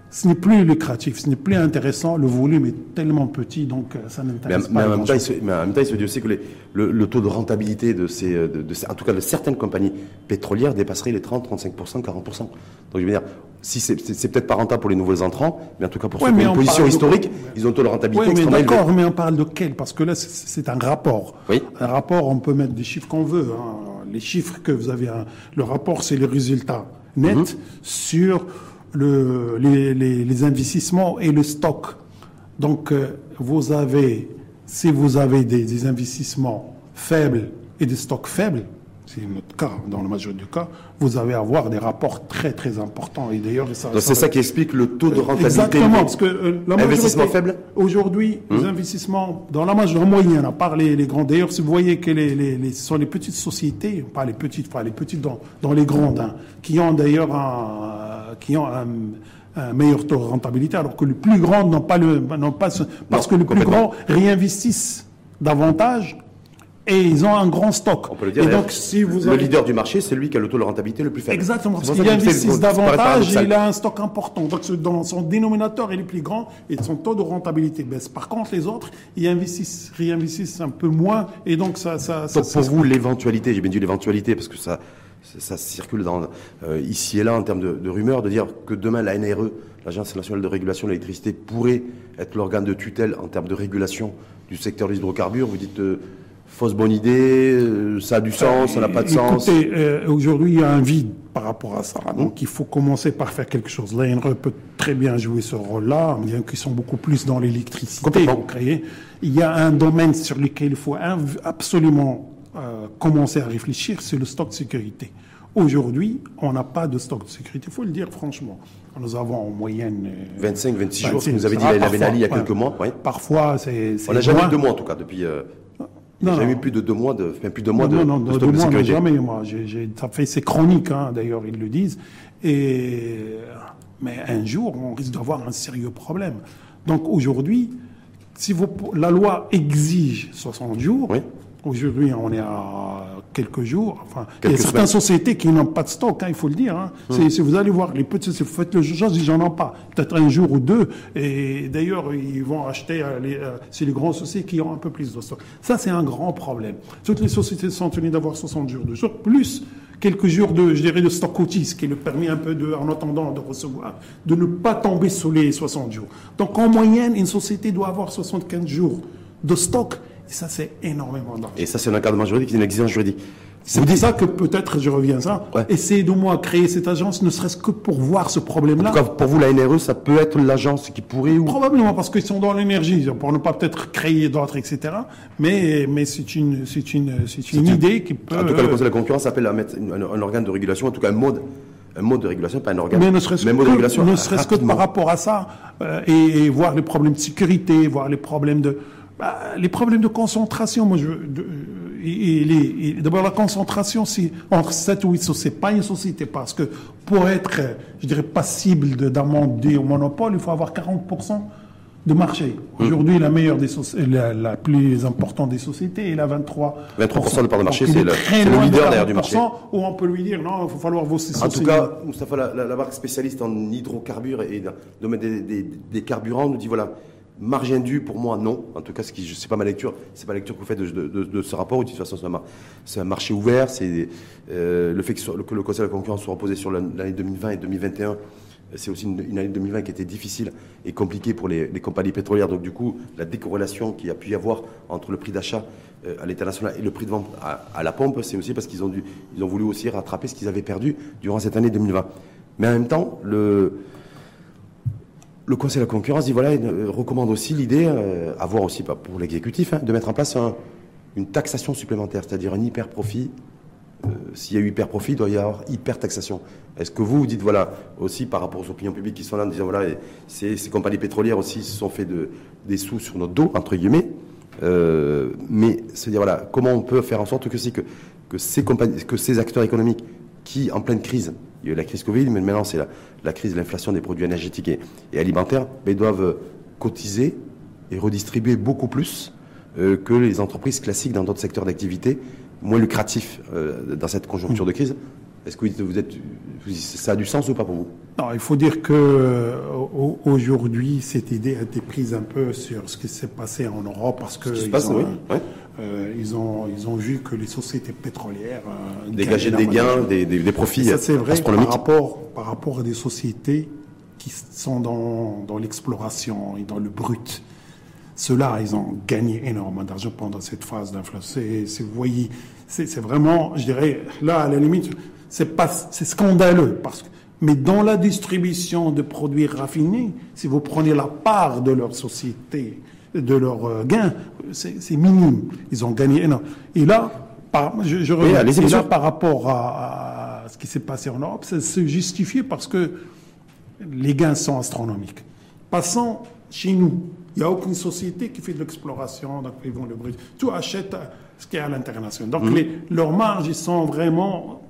ce n'est plus lucratif, ce n'est plus intéressant, le volume est tellement petit, donc euh, ça n'intéresse pas. Mais en, même temps, il se, mais en même temps, il se dit aussi que le, taux de rentabilité de ces, de, en tout cas de certaines compagnies pétrolières dépasserait les 30, 35%, 40%. Donc je veux dire, si c'est, peut-être pas rentable pour les nouveaux entrants, mais en tout cas pour ceux qui ont une position historique, ils ont un taux de rentabilité oui, mais d'accord, mais on parle de quel? Parce que là, c'est, un rapport. Oui. Un rapport, on peut mettre des chiffres qu'on veut. Hein. Les chiffres que vous avez, le rapport, c'est le résultat net mhm. sur le, les, les, investissements et le stock. Donc, euh, vous avez, si vous avez des, investissements faibles et des stocks faibles, c'est notre cas, dans le majorité du cas, vous allez avoir des rapports très très importants. Et d'ailleurs, c'est ça qui explique le taux de rentabilité. Exactement, parce que euh, l'investissement faible. Aujourd'hui, les hum. investissements dans la majorité moyenne, à part les, les grands. D'ailleurs, si vous voyez que les, les, les, ce sont les petites sociétés, pas les petites, pas les petites dans, dans les grandes, hein, qui ont d'ailleurs un, qui ont un, meilleur taux de rentabilité, alors que les plus grands n'ont pas le, n'ont pas parce que les plus grands réinvestissent davantage et ils ont un grand stock. On peut le dire. Et donc, si vous le leader du marché, c'est lui qui a le taux de rentabilité le plus faible. Exactement. Parce qu'il investit davantage et il a un stock important. Donc, dans son dénominateur, est plus grand et son taux de rentabilité baisse. Par contre, les autres, ils investissent, réinvestissent un peu moins et donc ça, ça, donc, pour vous, l'éventualité, j'ai bien dit l'éventualité parce que ça, ça circule dans, euh, ici et là en termes de, de, rumeurs, de dire que demain la NRE, l'Agence nationale de régulation de l'électricité, pourrait être l'organe de tutelle en termes de régulation du secteur des hydrocarbures. Vous dites euh, fausse bonne idée, euh, ça a du sens, ça n'a pas de sens. Écoutez, aujourd'hui, il y a un vide par rapport à ça. Donc, il faut commencer par faire quelque chose. L'ANRE peut très bien jouer ce rôle-là, bien qu'ils sont beaucoup plus dans l'électricité. Créer. Il y a un domaine sur lequel il faut absolument euh, commencer à réfléchir, c'est le stock de sécurité. Aujourd'hui, on n'a pas de stock de sécurité, il faut le dire franchement. Nous avons en moyenne... 25, 26 jours, ce que nous avait dit la Ben il y a quelques mois. Parfois, c'est... On n'a jamais eu deux mois, en tout cas, depuis... Non, j'ai eu plus de deux mois de, plus de mois de, non, de, deux mois, jamais. Moi, ça fait c'est chronique, hein, d'ailleurs ils le disent. Et mais un jour, on risque d'avoir un sérieux problème. Donc aujourd'hui, si vous, la loi exige 60 jours, oui. Aujourd'hui, on est à quelques jours. Enfin, il y a certaines sociétés qui n'ont pas de stock, hein, il faut le dire. Hein. Hum. Si vous allez voir, les vous faites le jeu, ils n'en ont pas. Peut-être un jour ou deux. Et d'ailleurs, ils vont acheter, euh, euh, c'est les grandes sociétés qui ont un peu plus de stock. Ça, c'est un grand problème. Toutes les sociétés sont tenues d'avoir 60 jours de stock, plus quelques jours de, je dirais, de stock ce qui le permet un peu de, en attendant de recevoir, de ne pas tomber sous les 60 jours. Donc, en moyenne, une société doit avoir 75 jours de stock et ça, c'est énormément d'argent. Et ça, c'est un encadrement juridique, c'est une exigence juridique. C'est pour ça que peut-être, je reviens à ça, Ouais. essayez de moi créer cette agence, ne serait-ce que pour voir ce problème-là. En tout cas, pour vous, la NRE, ça peut être l'agence qui pourrait ou Probablement parce qu'ils sont dans l'énergie, pour ne pas peut-être créer d'autres, etc. Mais, mais c'est une, c'est une, c'est une une- idée qui peut. En tout cas, le Conseil de la concurrence appelle à mettre un, un organe de régulation, en tout cas un mode, un mode de régulation, pas un organe. Mais ne serait-ce que, par rapport à ça, euh, et, et voir les problèmes de sécurité, voir les problèmes de, bah, les problèmes de concentration. Moi, je, de- et, et les- et d'abord la concentration, c'est entre 7 ou 8 sociétés, c'est pas une société, parce que pour être, euh, je dirais, passible de- d'amender au monopole, il faut avoir 40% de marché. Hum. Aujourd'hui, la meilleure des la, la plus importante des sociétés est la 23. 23% de part de marché, c'est est le- leader, d'ailleurs, du marché. 40%, Où on peut lui dire, non, il faut falloir vos En sociétés. tout cas, Moustapha, la, la- la marque spécialiste en hydrocarbures et dans le domaine des, des- des carburants nous dit voilà, marge indue pour moi non. En tout cas, ce qui c'est pas ma lecture, c'est pas la lecture que vous faites de, ce rapport. De toute façon, c'est un, marché ouvert. Euh, le fait que, que le Conseil de la concurrence soit reposé sur l'an- l'année 2020 et 2021. C'est aussi une, année 2020 qui était difficile et compliquée pour les, compagnies pétrolières. Donc du coup, la décorrélation qu'il y a pu y avoir entre le prix d'achat euh, à l'international et le prix de vente à, la pompe, c'est aussi parce qu'ils ont, ont voulu aussi rattraper ce qu'ils avaient perdu durant cette année 2020. Mais en même temps, le, le Conseil de la concurrence dit voilà, il, euh, recommande aussi l'idée, euh, à voir aussi pas pour l'exécutif, hein, de mettre en place un- une taxation supplémentaire, c'est-à-dire un hyper profit. Euh, S'il y a eu hyper profit, il doit y avoir hyper taxation. Est-ce que vous vous dites voilà aussi par rapport aux opinions publiques qui sont là en disant voilà ces, compagnies pétrolières aussi se sont fait de, des sous sur notre dos entre guillemets, euh, mais se dire voilà comment on peut faire en sorte que ces que ces acteurs économiques qui en pleine crise, il y a eu la crise Covid, mais maintenant c'est la, la crise de l'inflation des produits énergétiques et, et alimentaires, mais doivent euh, cotiser et redistribuer beaucoup plus euh, que les entreprises classiques dans d'autres secteurs d'activité moins lucratifs euh, dans cette conjoncture de crise. Est-ce que vous vous êtes, vous- ça a du sens ou pas pour vous? Non, il faut dire que euh, au- aujourd'hui, cette idée a été prise un peu sur ce qui s'est passé en Europe parce que ils, passe, ont, oui, ouais. euh, ils ont ils ont vu que les sociétés pétrolières euh, des gains, des, des- des profits Et ça c'est vrai par rapport par rapport à des sociétés qui sont dans dans l'exploration et dans le brut. Ceux-là, ils ont gagné énormément d'argent pendant cette phase d'inflation. C'est, c'est- vous voyez, c'est, c'est vraiment, je dirais, là, à la limite, c'est pas, c'est scandaleux parce que, mais dans la distribution de produits raffinés, si vous prenez la part de leur société, de leurs euh, gains, c'est, minime. Ils ont gagné énormément. Et là, par, je, je reviens. Et là, sûr. par rapport à, à ce qui s'est passé en Europe, c'est, justifié parce que les gains sont astronomiques. Passons chez nous. Il n'y a aucune société qui fait de l'exploration, donc ils vont le brut. Tout achète ce qui est à l'international. Donc les- leurs marges, ils sont vraiment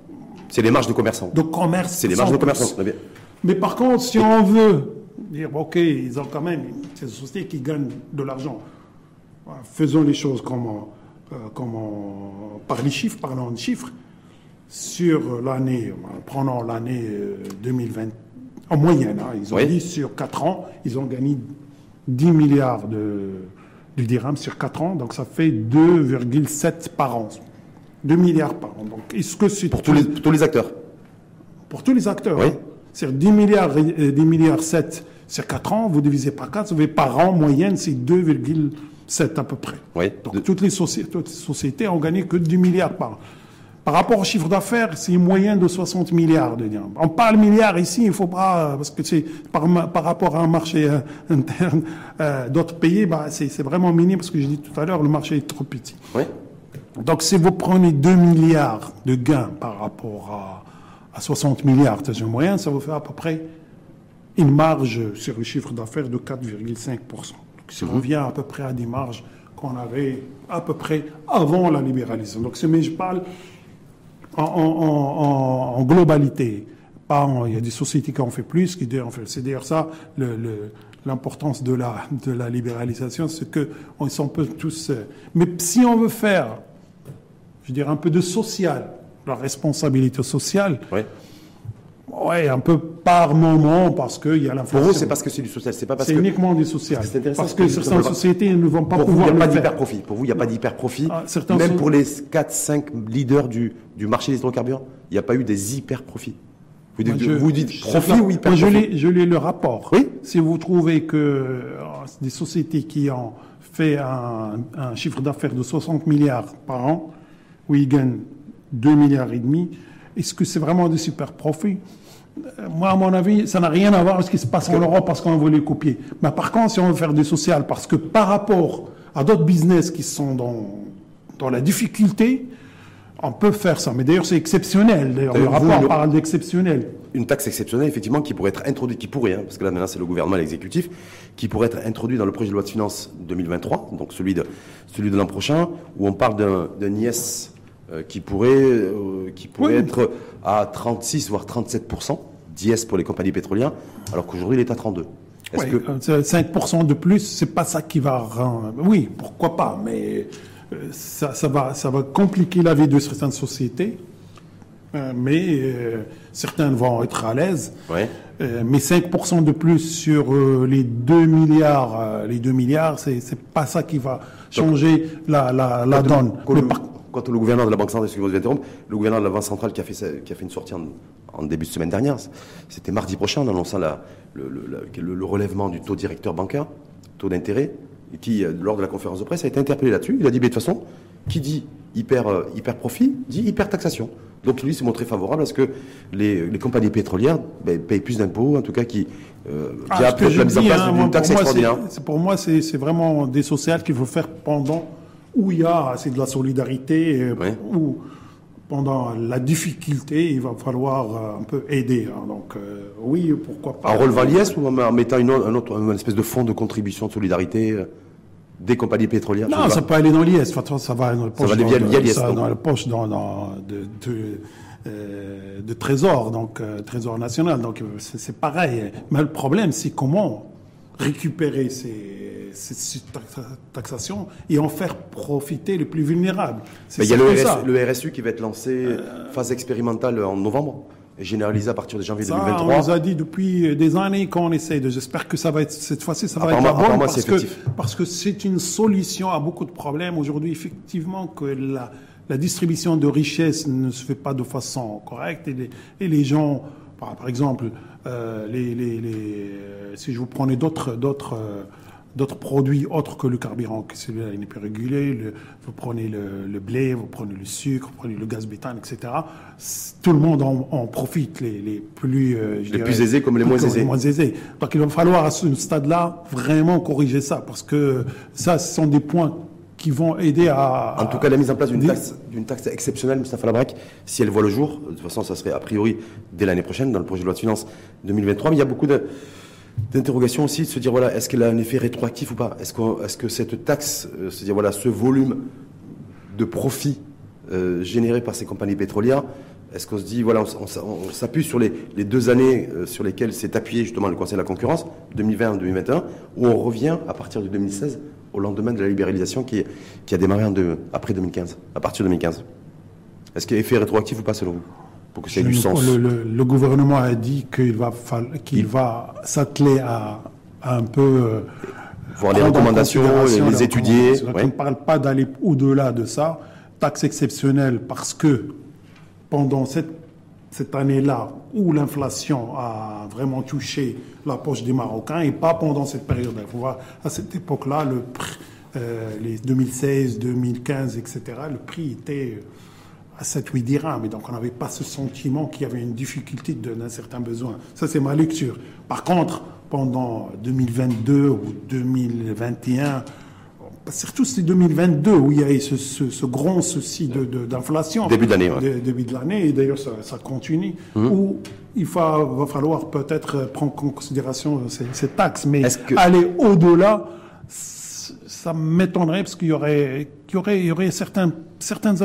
C'est les marges de commerçants. de commerce. C'est les marges de 100%. commerçants. très bien. Mais par contre, si on veut dire, OK, ils ont quand même ces sociétés qui gagnent de l'argent, faisons les choses comme, on- euh, comme on- par les chiffres, parlons de chiffres. Sur l'année, euh, prenons l'année euh, 2020, en moyenne, hein, ils ont Oui. dit sur 4 ans, ils ont gagné 10 milliards de, de dirhams sur 4 ans, donc ça fait 2,7 par an. 2 milliards par an. Donc, est-ce que c'est Pour tous les, pour tous les acteurs. pour tous les acteurs. Oui. hein. C'est 10 milliards, et- et 10 milliards 7 sur 4 ans, vous divisez par 4, vous avez par an, moyenne, c'est 2,7 à peu près. Oui. Donc De- toutes, les soci- toutes les sociétés ont gagné que 10 milliards par an. Par rapport au chiffre d'affaires, c'est une moyenne de 60 milliards de dirhams. On parle milliards ici, il faut pas, parce que c'est par, rapport à un marché euh, interne euh, d'autres pays, bah, c'est c'est vraiment minime, parce que j'ai dit tout à l'heure, le marché est trop petit. Oui. Donc, si vous prenez 2 milliards de gains par rapport à, à 60 milliards, c'est une moyenne, ça vous fait à peu près une marge sur le chiffre d'affaires de 4,5%. Donc, ça revient à peu près à des marges qu'on avait à peu près avant la libéralisation. Donc, mais je parle en, en- en- en- en globalité. Pas il y a des sociétés qui en fait plus, qui en fait. C'est d'ailleurs ça le- le- l'importance de la, de la libéralisation, c'est que on sont un peu tous. euh, Mais si on veut faire, je dirais un peu de social, la responsabilité sociale, Oui. ouais, un peu par moment, parce qu'il y a l'inflation. Pour vous, c'est parce que c'est du social. C'est pas parce C'est que. uniquement du social. C'est intéressant Parce ce que que certaines sociétés ne vont pas Pour vous, il pouvoir n'y a pas faire. d'hyper profit. Pour vous, il n'y a pas d'hyper profit. Ah, Même sont- pour les 4-5 leaders du, du marché des hydrocarbures, il n'y a pas eu des hyper profits. Vous dites, Moi, je- vous dites je- profit ou hyper moi, je je lis le rapport. Oui. Si vous trouvez que euh, des sociétés qui ont fait un, un chiffre d'affaires de 60 milliards par an, où ils gagnent 2 milliards et demi. Est-ce que c'est vraiment des super profits? Euh, moi, à mon avis, ça n'a rien à voir avec ce qui se passe en Europe parce qu'on veut les copier. Mais par contre, si on veut faire du social, parce que par rapport à d'autres business qui sont dans, dans la difficulté, on peut faire ça. Mais d'ailleurs, c'est exceptionnel. D'ailleurs, le rapport parle d'exceptionnel. Une taxe exceptionnelle, effectivement, qui pourrait être introduite, qui pourrait, hein, parce que là maintenant c'est le gouvernement, l'exécutif, qui pourrait être introduit dans le projet de loi de finances 2023, donc celui de, celui de l'an prochain, où on parle d'un IS euh, qui pourrait, euh, qui pourrait être à 36 voire 37% d'IS pour les compagnies pétrolières, alors qu'aujourd'hui il est à 32. Est-ce que 5% de plus, c'est pas ça qui va rendre. Oui, pourquoi pas, mais euh, ça, ça, va, ça va compliquer la vie de certaines sociétés. mais certains vont être à l'aise. Mais 5% de plus sur les 2 milliards, les 2 milliards, c'est, pas ça qui va changer la, la, la donne quant au gouverneur de la Banque centrale, excusez-moi de vous le gouverneur de la Banque centrale qui a fait, qui a fait une sortie en, début de semaine dernière, c'était mardi prochain en annonçant la, le, le, relèvement du taux directeur bancaire, taux d'intérêt, et qui, euh, lors de la conférence de presse, a été interpellé là-dessus. Il a dit, de toute façon, qui dit hyper, euh, hyper profit, dit hyper taxation. Donc lui s'est montré favorable à ce que les, compagnies pétrolières ben, payent plus d'impôts, en tout cas qui euh, ah, la mise en place hein, d'une taxe extraordinaire. Pour moi, c'est vraiment des sociales qu'il faut faire pendant où il y a c'est de la solidarité, euh, où pendant la difficulté, il va falloir euh, un peu aider. Hein. Donc euh, oui, pourquoi pas. En relevant l'IS ou en mettant une, un autre, une espèce de fonds de contribution de solidarité des compagnies pétrolières Non, ça peut aller dans l'IS. ça va dans la poche, ça va l'IS, dans, la poche dans, de, de, trésor, donc trésor national. Donc c'est pareil. Mais le problème, c'est comment récupérer ces, ces, taxations et en faire profiter les plus vulnérables. il y a le, RSU qui va être lancé euh, phase expérimentale en novembre et généralisé à partir de janvier ça, 2023. On nous a dit depuis des années qu'on essaye de. J'espère que ça va être cette fois-ci, ça va être bon parce que parce que c'est une solution à beaucoup de problèmes aujourd'hui. Effectivement, que la, la distribution de richesses ne se fait pas de façon correcte et les, et les gens, par, par exemple, euh, les, les, les, si je vous prenais d'autres, d'autres, euh, d'autres produits autres que le carburant, que celui-là il n'est plus régulé, le, vous prenez le, blé, vous prenez le sucre, vous prenez le gaz bétane, etc. Tout le monde en, profite, les, les plus, euh, les plus aisés comme les moins aisés. moins aisés. Donc il va falloir à ce stade-là vraiment corriger ça, parce que ça, ce sont des points qui vont aider à... En tout cas, la mise en place d'une taxe, d'une taxe exceptionnelle, Mustafa Labrac, si elle voit le jour, de toute façon, ça serait a priori dès l'année prochaine, dans le projet de loi de finances 2023, mais il y a beaucoup d'interrogations aussi, de se dire, voilà, est-ce qu'elle a un effet rétroactif ou pas? Est-ce que, est que cette taxe, euh, se dire, voilà, ce volume de profit euh, généré par ces compagnies pétrolières, est-ce qu'on se dit, voilà, on, s'appuie sur les, deux années euh, sur lesquelles s'est appuyé justement le Conseil de la concurrence, 2020-2021, ou on revient à partir de 2016 au lendemain de la libéralisation qui, qui a démarré en après 2015, à partir de 2015. Est-ce qu'il y a effet rétroactif ou pas selon vous? Pour que ça ait du sens. Le, gouvernement a dit qu'il va, qu'il va s'atteler à, un peu. Euh, Voir les recommandations, les, étudier. On ne parle pas d'aller au-delà de ça. Taxe exceptionnelle parce que pendant cette cette année-là où l'inflation a vraiment touché la poche des Marocains et pas pendant cette période. Il faut voir, à cette époque-là, le euh, les 2016, 2015, etc., le prix était à 7-8 dirhams. Et donc, on n'avait pas ce sentiment qu'il y avait une difficulté d'un certain besoin. Ça, c'est ma lecture. Par contre, pendant 2022 ou 2021, surtout c'est 2022 où il y a eu ce, ce, grand souci d'inflation. De, début de l'année. Début de l'année, et d'ailleurs ça, continue, mmh. où il va, va falloir peut-être prendre en considération ces, taxes, mais aller au-delà, ça m'étonnerait parce qu'il y aurait, y aurait, il y aurait certains, certaines,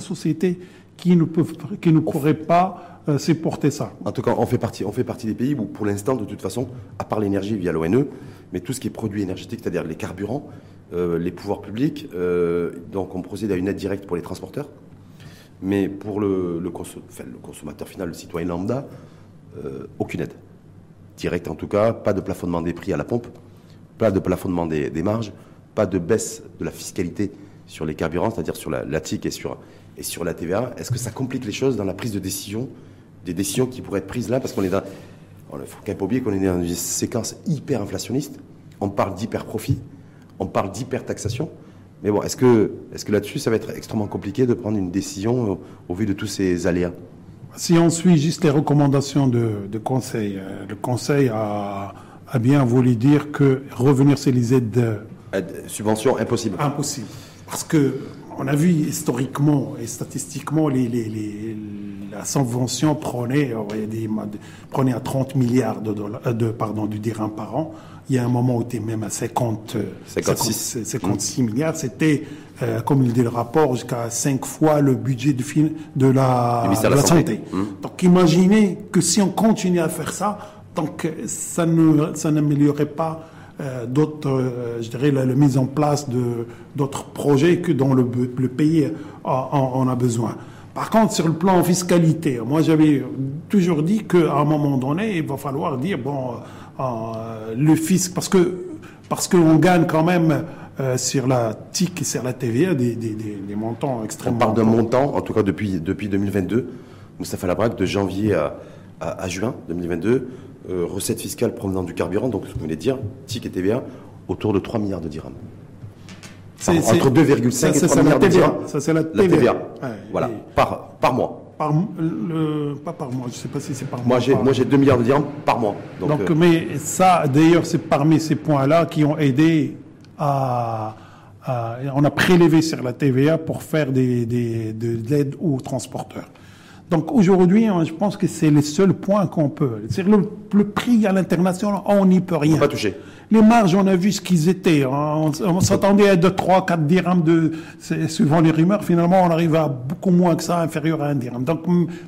sociétés qui ne peuvent, qui ne pourraient pas euh, supporter ça. En tout cas, on fait partie, on fait partie des pays où, pour l'instant, de toute façon, à part l'énergie via l'ONE, mais tout ce qui est produit énergétique, c'est-à-dire les carburants, euh, les pouvoirs publics, euh, donc on procède à une aide directe pour les transporteurs, mais pour le, le, consommateur final, le citoyen lambda, euh, aucune aide. Directe en tout cas, pas de plafonnement des prix à la pompe, pas de plafonnement des, marges, pas de baisse de la fiscalité sur les carburants, c'est-à-dire sur la, et sur, la TVA. Est-ce que ça complique les choses dans la prise de décision, des décisions qui pourraient être prises là, parce qu'on est dans, il faut qu'on est dans une séquence hyper inflationniste. On parle d'hyper profit on parle d'hypertaxation, Mais bon, est-ce que, là-dessus, ça va être extrêmement compliqué de prendre une décision au, vu de tous ces aléas? Si on suit juste les recommandations de, conseil, euh, le conseil a, bien voulu dire que revenir sur les aides... subventions, impossible. Impossible. Parce que on a vu historiquement et statistiquement les, la subvention prenait, des, prenait à 30 milliards de, dollars, euh, de, pardon, du dirham par an. Il y a un moment où était même à 50, 56, 56 milliards. C'était, euh, comme il dit le rapport, jusqu'à 5 fois le budget de, de la, de la, santé. Mmh. Donc imaginez que si on continue à faire ça, donc ça ne ça n'améliorerait pas euh, d'autres, euh, je dirais, la, mise en place de d'autres projets que dont le, le pays en a besoin. Par contre, sur le plan fiscalité, moi j'avais toujours dit qu'à un moment donné, il va falloir dire bon, euh, le fisc, parce que parce qu'on gagne quand même euh, sur la TIC et sur la TVA des, des, des, montants extrêmement. On parle d'un montant, en tout cas depuis depuis 2022, Moustapha Labrac, de janvier à, à, juin 2022, euh, recettes fiscales provenant du carburant, donc ce que vous venez de dire, TIC et TVA, autour de 3 milliards de dirhams entre 2,5 et 3 milliards de dirhams. Ça, c'est la TVA. voilà, par, par mois. Par, le, pas par mois, je ne sais pas si c'est par mois. Moi, j'ai 2 milliards de dirhams par mois. Donc, euh, mais ça, d'ailleurs, c'est parmi ces points-là qui ont aidé à, On a prélevé sur la TVA pour faire des, des, de l'aide aux transporteurs. Donc aujourd'hui, hein, je pense que c'est le seul point qu'on peut. C'est le, le, prix à l'international, on n'y peut rien. On pas toucher. Les marges, on a vu ce qu'ils étaient. Hein. On, s'attendait à 2, 3, 4 dirhams de, suivant les rumeurs. Finalement, on arrive à beaucoup moins que ça, inférieur à un dirham. Donc,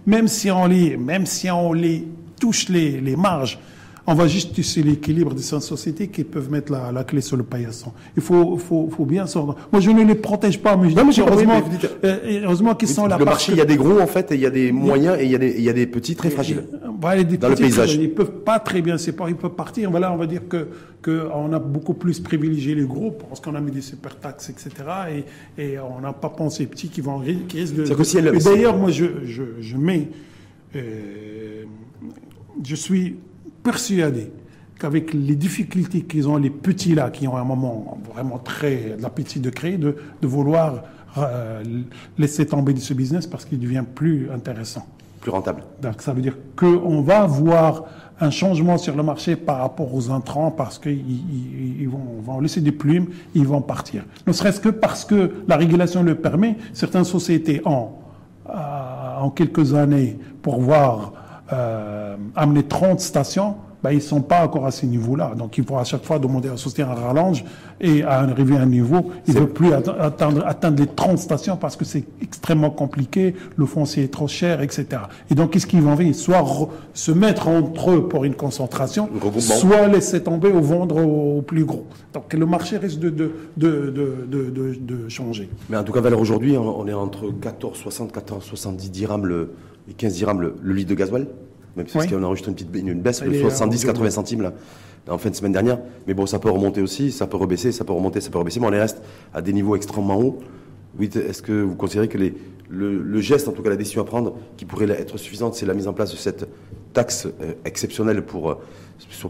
même si on les, même si on les touche les, les marges, on va juste tisser l'équilibre de cette société qui peuvent mettre la, la, clé sur le paillasson. Il faut, faut, faut bien sortir. Moi, je ne les protège pas, mais, je dis, heureusement, euh, heureusement qu'ils sont là. Le marché, il y a des gros, en fait, et il y a des moyens, et il y a des, il y a des petits très fragiles. Voilà, des dans petits, le paysage. Ils peuvent pas très bien séparer, ils peuvent partir. Voilà, on va dire que, que on a beaucoup plus privilégié les gros parce qu'on a mis des super taxes, etc. Et, et on n'a pas pensé les petits qui vont, qui risquent de. D'ailleurs, moi, je, je, je mets, euh, je suis persuadé qu'avec les difficultés qu'ils ont, les petits là, qui ont un moment vraiment très l'appétit de créer, de, de vouloir euh, laisser tomber de ce business parce qu'il devient plus intéressant. Plus rentable. Donc ça veut dire qu'on va voir un changement sur le marché par rapport aux intrants parce qu'ils ils, vont, vont, laisser des plumes, ils vont partir. Ne serait-ce que parce que la régulation le permet, certaines sociétés ont, euh, en quelques années, pour voir euh, amener 30 stations, ben, ils ne sont pas encore à ce niveau-là. Donc il faut à chaque fois demander à société un rallonge et à arriver à un niveau, il ne veut plus atteindre, atteindre les 30 stations parce que c'est extrêmement compliqué, le foncier est trop cher, etc. Et donc qu'est-ce qu'ils vont faire? Soit se mettre entre eux pour une concentration, soit laisser tomber ou vendre au, plus gros. Donc le marché risque de, de, de, de, de changer. Mais en tout cas, valeur aujourd'hui, on est entre 14,60, 14,70 dirhams le, et 15 dirhams le, litre de gasoil, même si on a enregistré une petite une baisse de 70-80 centimes là, en fin de semaine dernière. Mais bon, ça peut remonter aussi, ça peut rebaisser, ça peut remonter, ça peut rebaisser, mais on reste à des niveaux extrêmement hauts. Oui, est-ce que vous considérez que les, le, geste, en tout cas la décision à prendre, qui pourrait être suffisante, c'est la mise en place de cette taxe euh, exceptionnelle pour, euh,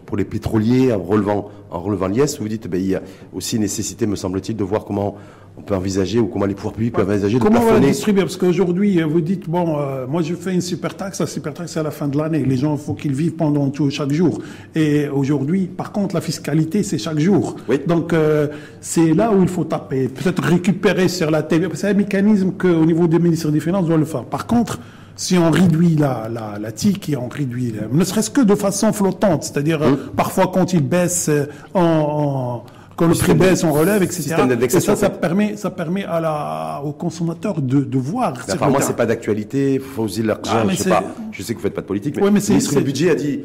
pour les pétroliers en relevant, en relevant l'IS? Vous dites, ben, il y a aussi nécessité, me semble-t-il, de voir comment on peut envisager ou comment les pouvoirs publics peuvent envisager de Comment on va distribuer Parce qu'aujourd'hui, vous dites, bon, euh, moi je fais une super taxe, la super taxe c'est à la fin de l'année. Les gens, il faut qu'ils vivent pendant tout, chaque jour. Et aujourd'hui, par contre, la fiscalité, c'est chaque jour. Donc, euh, c'est là où il faut taper. Peut-être récupérer sur la TV. C'est un mécanisme qu'au niveau des ministères des Finances, doit le faire. Par contre, si on réduit la, la, la TIC et on réduit, ne serait-ce que de façon flottante, c'est-à-dire euh, parfois quand il baisse en, en quand le prix baisse, on relève, etc. Et ça, ça permet, ça permet à la, aux consommateurs de, de voir. Enfin, moi, c'est pas d'actualité. Il faut aussi l'argent. Ah, je sais pas. Je sais que vous faites pas de politique, mais, ouais, mais le ministre du budget a dit,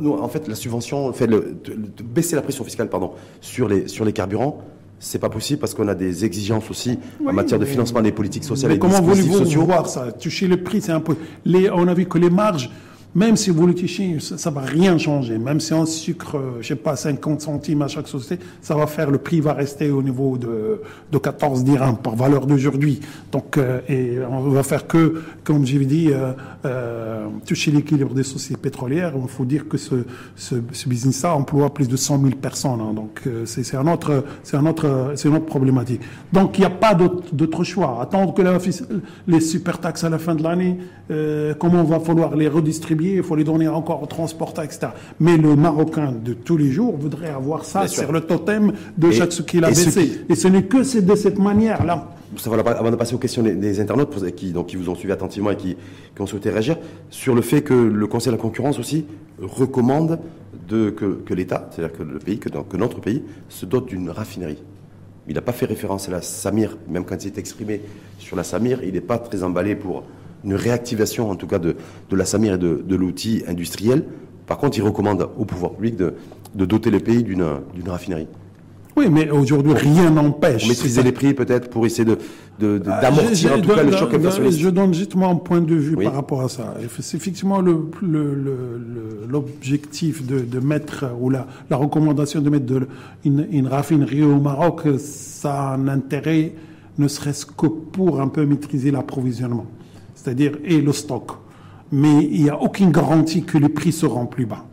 nous, en fait, la subvention, fait le, de, baisser la pression fiscale, pardon, sur les sur les carburants. C'est pas possible parce qu'on a des exigences aussi en matière de financement des politiques sociales mais et comment voulez-vous voir ça? Toucher le prix, c'est un peu. Les, on a vu que les marges même si vous le tichez, ça, va rien changer. Même si on sucre, euh, je sais pas, 50 centimes à chaque société, ça va faire, le prix va rester au niveau de, de 14 dirhams par valeur d'aujourd'hui. Donc, euh, et on va faire que, comme j'ai dit, euh, toucher l'équilibre des sociétés pétrolières. Il faut dire que ce, ce, ce business-là emploie plus de 100 000 personnes. Hein. donc euh, c'est un autre, c'est un autre, c'est une autre problématique. Donc il n'y a pas d'autre choix. Attendre que la, les super taxes à la fin de l'année, euh, comment on va falloir les redistribuer, il faut les donner encore aux transporteurs, etc. Mais le Marocain de tous les jours voudrait avoir ça sur le totem de chaque ce qu'il a baissé. Et ce n'est que de cette manière-là avant de passer aux questions des, internautes qui, donc, qui vous ont suivi attentivement et qui, ont souhaité réagir, sur le fait que le Conseil de la concurrence aussi recommande de, que, l'État, c'est-à-dire que le pays, que, que, notre pays, se dote d'une raffinerie. Il n'a pas fait référence à la Samir, même quand il s'est exprimé sur la Samir, il n'est pas très emballé pour une réactivation, en tout cas, de, de la Samir et de, de l'outil industriel. Par contre, il recommande au pouvoir public de, de doter le pays d'une raffinerie. Oui, mais aujourd'hui, rien n'empêche. Maîtriser les prix, peut-être, pour essayer de, ah, d'amortir en tout cas le choc inflationniste. Je donne justement un point de vue par rapport à ça. C'est effectivement l'objectif le, de, de, mettre, ou la, la recommandation de mettre de, une, une raffinerie au Maroc, ça a un intérêt, ne serait-ce que pour un peu maîtriser l'approvisionnement, c'est-à-dire et le stock. Mais il n'y a aucune garantie que les prix seront plus bas.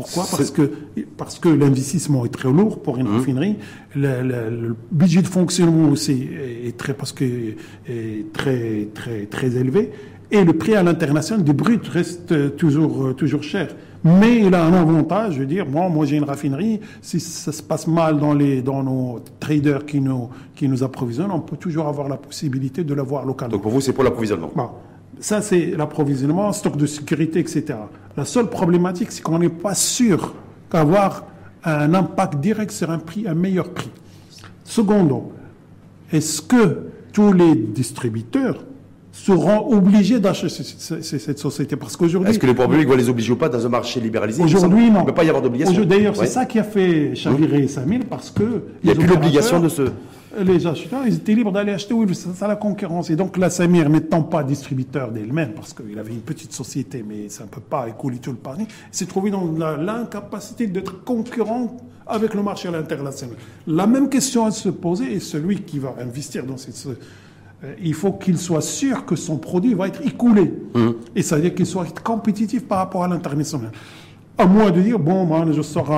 Pourquoi Parce que, parce que l'investissement est très lourd pour une mmh. raffinerie. Le, budget de fonctionnement aussi est très, parce que, est très, très, très élevé. Et le prix à l'international des bruts reste toujours, toujours cher. Mais il a un avantage, je veux dire, moi, moi j'ai une raffinerie, si ça se passe mal dans, les, dans nos traders qui nous, qui nous approvisionnent, on peut toujours avoir la possibilité de l'avoir localement. Donc pour vous, c'est pour l'approvisionnement ça, c'est l'approvisionnement, stock de sécurité, etc. La seule problématique, c'est qu'on n'est pas sûr qu'avoir un impact direct sur un prix, un meilleur prix. Secondo, est-ce que tous les distributeurs seront obligés d'acheter cette société? Parce qu'aujourd'hui. Est-ce que les pouvoirs publics vont les obliger ou pas dans un marché libéralisé? Aujourd'hui, non. Il ne peut pas y avoir d'obligation. D'ailleurs, c'est ça qui a fait chavirer Samir, parce que. Il n'y a plus l'obligation de se les acheteurs, ils étaient libres d'aller acheter où ils ça la concurrence. Et donc la Samir, n'étant pas distributeur d'elle-même, parce qu'il avait une petite société, mais ça ne peut pas écouler tout le pari, s'est trouvé dans l'incapacité d'être concurrent avec le marché international. La même question à se poser est celui qui va investir dans cette euh, il faut qu'il soit sûr que son produit va être écoulé. Mmh. Et ça veut dire qu'il soit compétitif par rapport à l'international. À moins de dire, bon, moi, je sors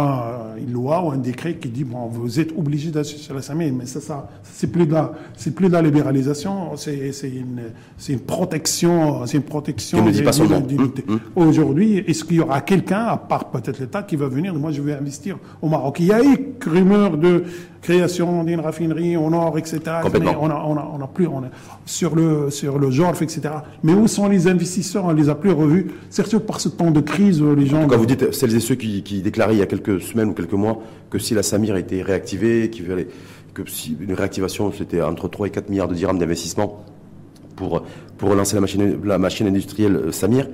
une loi ou un décret qui dit, bon, vous êtes obligé d'acheter la SAMI, mais ça, ça c'est plus de la, c'est plus de la libéralisation, c'est, c'est une, c'est une protection, c'est une protection de l'unité. Hum, hum. Aujourd'hui, est-ce qu'il y aura quelqu'un, à part peut-être l'État, qui va venir, moi, je vais investir au Maroc? Il y a eu rumeur de, création d'une raffinerie au nord, etc. Mais on a, on a, on a plus, on a, sur le, sur le genre, etc. Mais où sont les investisseurs? On les a plus revus. Surtout par ce temps de crise, les gens. Quand vous dites celles et ceux qui, qui, déclaraient il y a quelques semaines ou quelques mois que si la Samir était réactivée, que si une réactivation c'était entre 3 et 4 milliards de dirhams d'investissement pour, pour relancer la machine, la machine industrielle euh, Samir,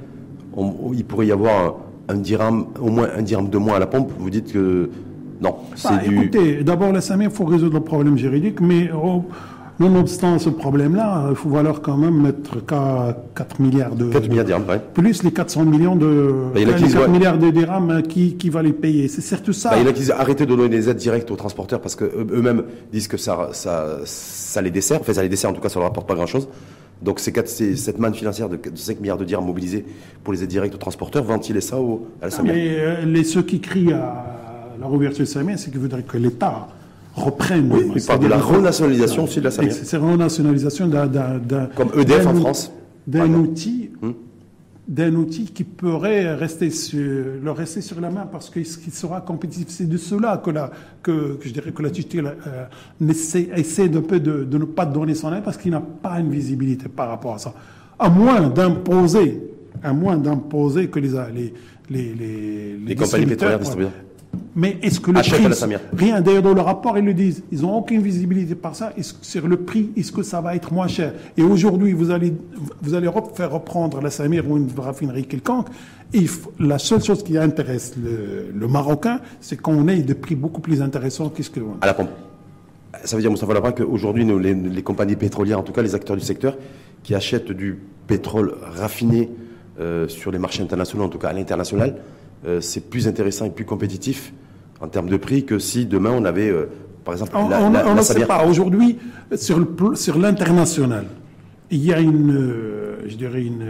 il pourrait y avoir un, un dirham, au moins un dirham de moins à la pompe. Vous dites que non. Bah, écoutez, d'abord, la SAMIR, il faut résoudre le problème juridique, mais oh, nonobstant ce problème-là, il faut valoir quand même mettre 4 milliards de. 4 milliards de dirhams, Plus les 400 millions de. Bah, les 4 milliards de dirhams, hein, qui, qui va les payer C'est certes ça. Bah, il y en a qui disent arrêtez de donner des aides directes aux transporteurs parce qu'eux-mêmes disent que ça, ça, ça les dessert. Enfin, ça les dessert, en tout cas, ça ne leur apporte pas grand-chose. Donc c'est cette manne financière de 5 milliards de dirhams mobilisés pour les aides directes aux transporteurs, ventiler ça au, à la SAMIR? Mais euh, les, ceux qui crient à la réouverture de Samir, c'est qu'il voudrait que l'État reprenne. Oui, il parle de la renationalisation aussi de la Samir. C'est la renationalisation d'un. Comme EDF en France. D'un outil. Hmm. d'un outil qui pourrait rester sur, le rester sur la main parce qu'il sera compétitif. C'est de cela que, la, que, je dirais que la tutelle euh, essaie, de, peu de, ne pas donner son aide parce qu'il n'a pas une visibilité par rapport à ça. À moins d'imposer, à moins d'imposer que les, les, les, les, les compagnies pétrolières. Mais est-ce que le prix, rien d'ailleurs dans le rapport ils le disent, ils n'ont aucune visibilité par ça. Sur le prix, est-ce que ça va être moins cher? Et aujourd'hui, vous allez vous allez faire reprendre la Samir ou une raffinerie quelconque. Et la seule chose qui intéresse le, Marocain, c'est qu'on ait des prix beaucoup plus intéressants qu'est-ce que à la pompe. Ça veut dire, Moustapha Lapin, qu'aujourd'hui, les, les, compagnies pétrolières, en tout cas les acteurs du secteur, qui achètent du pétrole raffiné euh, sur les marchés internationaux, en tout cas à l'international, c'est plus intéressant et plus compétitif en termes de prix que si demain on avait, euh, par exemple, on, ne sait pas. Aujourd'hui, sur l'international, il y a une, euh, je dirais une,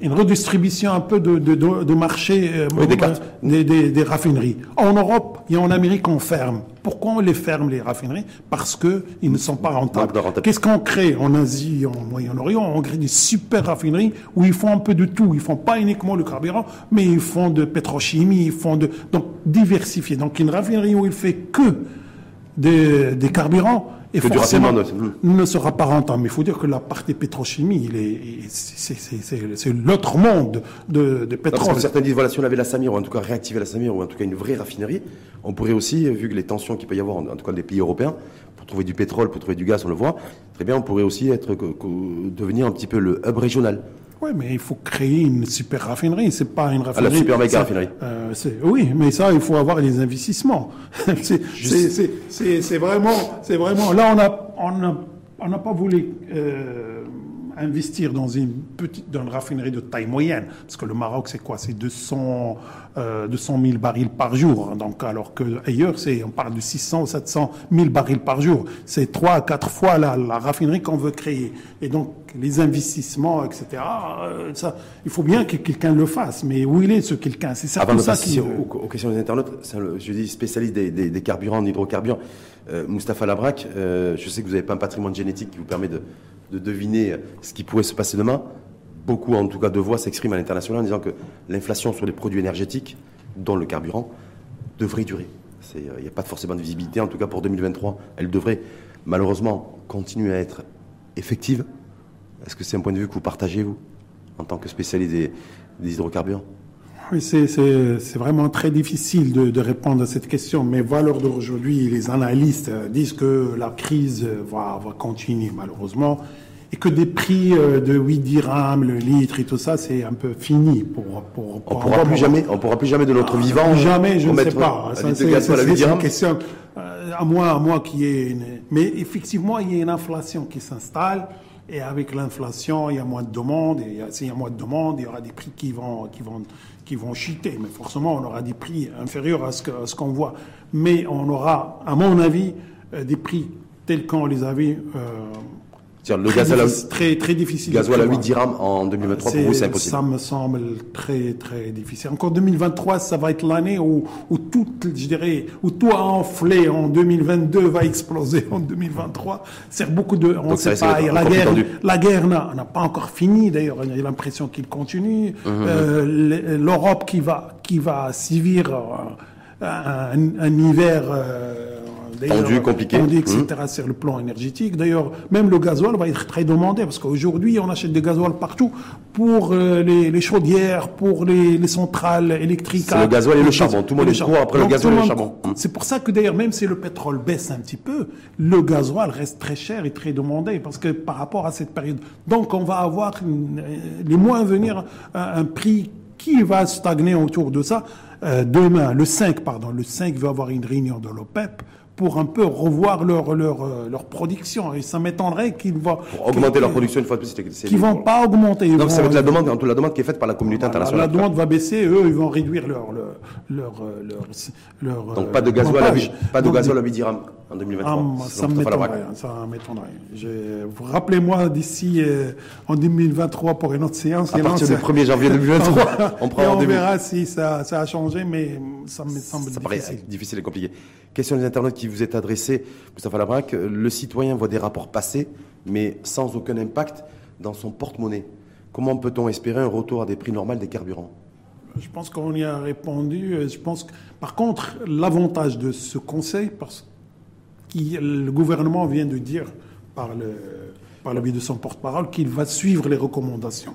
une redistribution un peu de, de, de, de marché euh, Oui, des des, des- des raffineries. En Europe et en Amérique, on ferme. Pourquoi on les ferme, les raffineries? Parce qu'ils ne sont pas rentables. Qu'est-ce qu'on crée en Asie, en Moyen-Orient? On crée des super raffineries où ils font un peu de tout. Ils font pas uniquement le carburant, mais ils font de pétrochimie, ils font de... Donc, diversifié. Donc, une raffinerie où il fait que des, des carburants, et Que forcément, ne sera pas rentable. Mais il faut dire que la partie pétrochimie, c'est, l'autre monde de, de parce pétrole. que certains disent, voilà, si on avait la Samir, ou en tout cas réactivé la Samir, ou en tout cas une vraie raffinerie, on pourrait aussi, vu que les tensions qu'il peut y avoir, en, tout cas les pays européens, pour trouver du pétrole, pour trouver du gaz, on le voit, très bien, on pourrait aussi être, devenir un petit peu le hub régional. Oui, mais il faut créer une super raffinerie. C'est pas une raffinerie. super méga raffinerie. euh, c'est- oui, mais ça, il faut avoir les investissements. c'est, c'est, c'est, c'est- c'est vraiment, c'est vraiment. Là, on a, on a, on n'a pas voulu euh, investir dans une petite, dans une raffinerie de taille moyenne, parce que le Maroc, c'est quoi? C'est 200, euh, 200 000 barils par jour. Donc, alors que ailleurs, c'est, on parle de 600 ou 700 000 barils par jour. C'est trois à quatre fois la, la raffinerie qu'on veut créer. Et donc, les investissements, etc. euh, ça, il faut bien que quelqu'un le fasse. Mais où il est ce quelqu'un? C'est Avant surtout de ça qui. aux, aux questions des internautes, je dis spécialiste des, des- des carburants, en hydrocarbures, euh, Mustapha Labrac, euh, je sais que vous n'avez pas un patrimoine génétique qui vous permet de, de deviner ce qui pourrait se passer demain. Beaucoup, en tout cas, de voix s'expriment à l'international en disant que l'inflation sur les produits énergétiques, dont le carburant, devrait durer. Euh, Il n'y a pas forcément de visibilité, en tout cas pour 2023. Elle devrait malheureusement continuer à être effective. Est-ce que c'est un point de vue que vous partagez, vous, en tant que spécialiste des, des hydrocarbures? Oui, c'est, vraiment très difficile de, de répondre à cette question. Mais voilà, l'heure d'aujourd'hui, les analystes euh, disent que la crise euh, va, va continuer, malheureusement. Et que des prix euh, de 8 dirhams, le litre et tout ça, c'est un peu fini pour, pour, On pour pourra plus jamais, on pourra plus jamais de notre vivant. Ah, Jamais, je ne sais pas. c'est une question. à moins, à moins qu'il y ait une. Mais effectivement, il y a une inflation qui s'installe. Et avec l'inflation, il y a moins de demandes. Et s'il y a moins de demandes, il y aura des prix qui vont, qui vont, qui vont chuter. Mais forcément, on aura des prix inférieurs à ce qu'on voit. Mais on aura, à mon avis, euh, des prix tels qu'on les avait. C'est-à-dire le gaz à très, très difficile. gasoil à 8 prévoir. dirhams en 2023, pour vous, c'est impossible. Ça me semble très très difficile. Encore 2023, ça va être l'année où, où tout, je dirais, où tout a enflé en 2022 va exploser en 2023. C'est beaucoup de, on sait pas. La guerre, la guerre n'a pas encore fini. D'ailleurs, on a l'impression qu'il continue. Mhm. Euh, L'Europe qui va qui va sévir euh, un, un hiver. euh, Tendu, compliqué. tendu, etc sur le plan énergétique. D'ailleurs, même le gasoil va être très demandé parce qu'aujourd'hui, on achète du gasoil partout pour euh, les, les chaudières, pour les, les centrales électriques. C'est le gasoil et le charbon. Tout le monde est court après le gasoil et le charbon. Mm. C'est pour ça que d'ailleurs, même si le pétrole baisse un petit peu, le gasoil reste très cher et très demandé parce que par rapport à cette période. Donc, on va avoir une- euh, les mois à venir un, un prix qui va stagner autour de ça. Euh, demain, le 5, pardon, le 5 va avoir une réunion de l'OPEP pour un peu revoir leur, leur, euh, leur production. Et ça m'étonnerait qu'ils vont... Pour augmenter leur production une fois de plus, c'est. Qu'ils vont pas augmenter. ils Non, ça va vont- être la demande, en tout, la demande qui est faite par la communauté internationale. La demande va baisser, eux, ils vont réduire leur... leur, leur, euh, leur, leur, Donc euh, pas de gasoil à 8, pompage. pas de Donc, gasoil à 8 dirhams en 2023. ah, ça m'étonnerait, ça m'étonnerait. Vous Rappelez-moi d'ici euh, en 2023 pour une autre séance. À partir du là, 1er janvier 2023, on et verra si ça, ça a changé, mais ça me semble Ça paraît difficile. difficile et compliqué. Question des internautes qui vous est adressée, Moustapha Labrac. Le citoyen voit des rapports passer, mais sans aucun impact dans son porte-monnaie. Comment peut-on espérer un retour à des prix normaux des carburants? Je pense qu'on y a répondu. Euh, Je pense que, par contre, l'avantage de ce conseil, parce que le gouvernement vient de dire par le, par de son porte-parole qu'il va suivre les recommandations.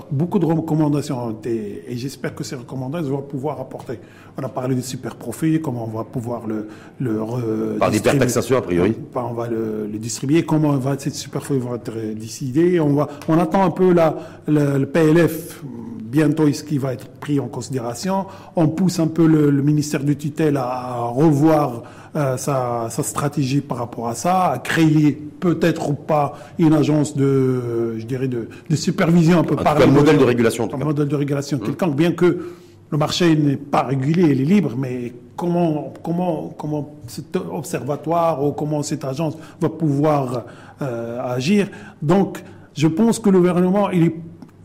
Donc, beaucoup de recommandations ont été, et j'espère que ces recommandations vont pouvoir apporter. On a parlé des super profits, comment on va pouvoir le, le re- Par l'hypertaxation, a priori. On va le, le distribuer, comment va, cette superflu va être décidée. On, va, on attend un peu la, le, le PLF, bientôt ce qui va être pris en considération? On pousse un peu le, le ministère de tutelle à, à revoir euh, sa, sa stratégie par rapport à ça, à créer peut-être ou pas une agence de, je dirais, de, de supervision. Tout parler cas, un modèle de régulation, en tout un cas. modèle de régulation quelconque, bien que le marché n'est pas régulé, il est libre, mais comment, comment, comment cet observatoire ou comment cette agence va pouvoir euh, agir Donc, je pense que le gouvernement, il est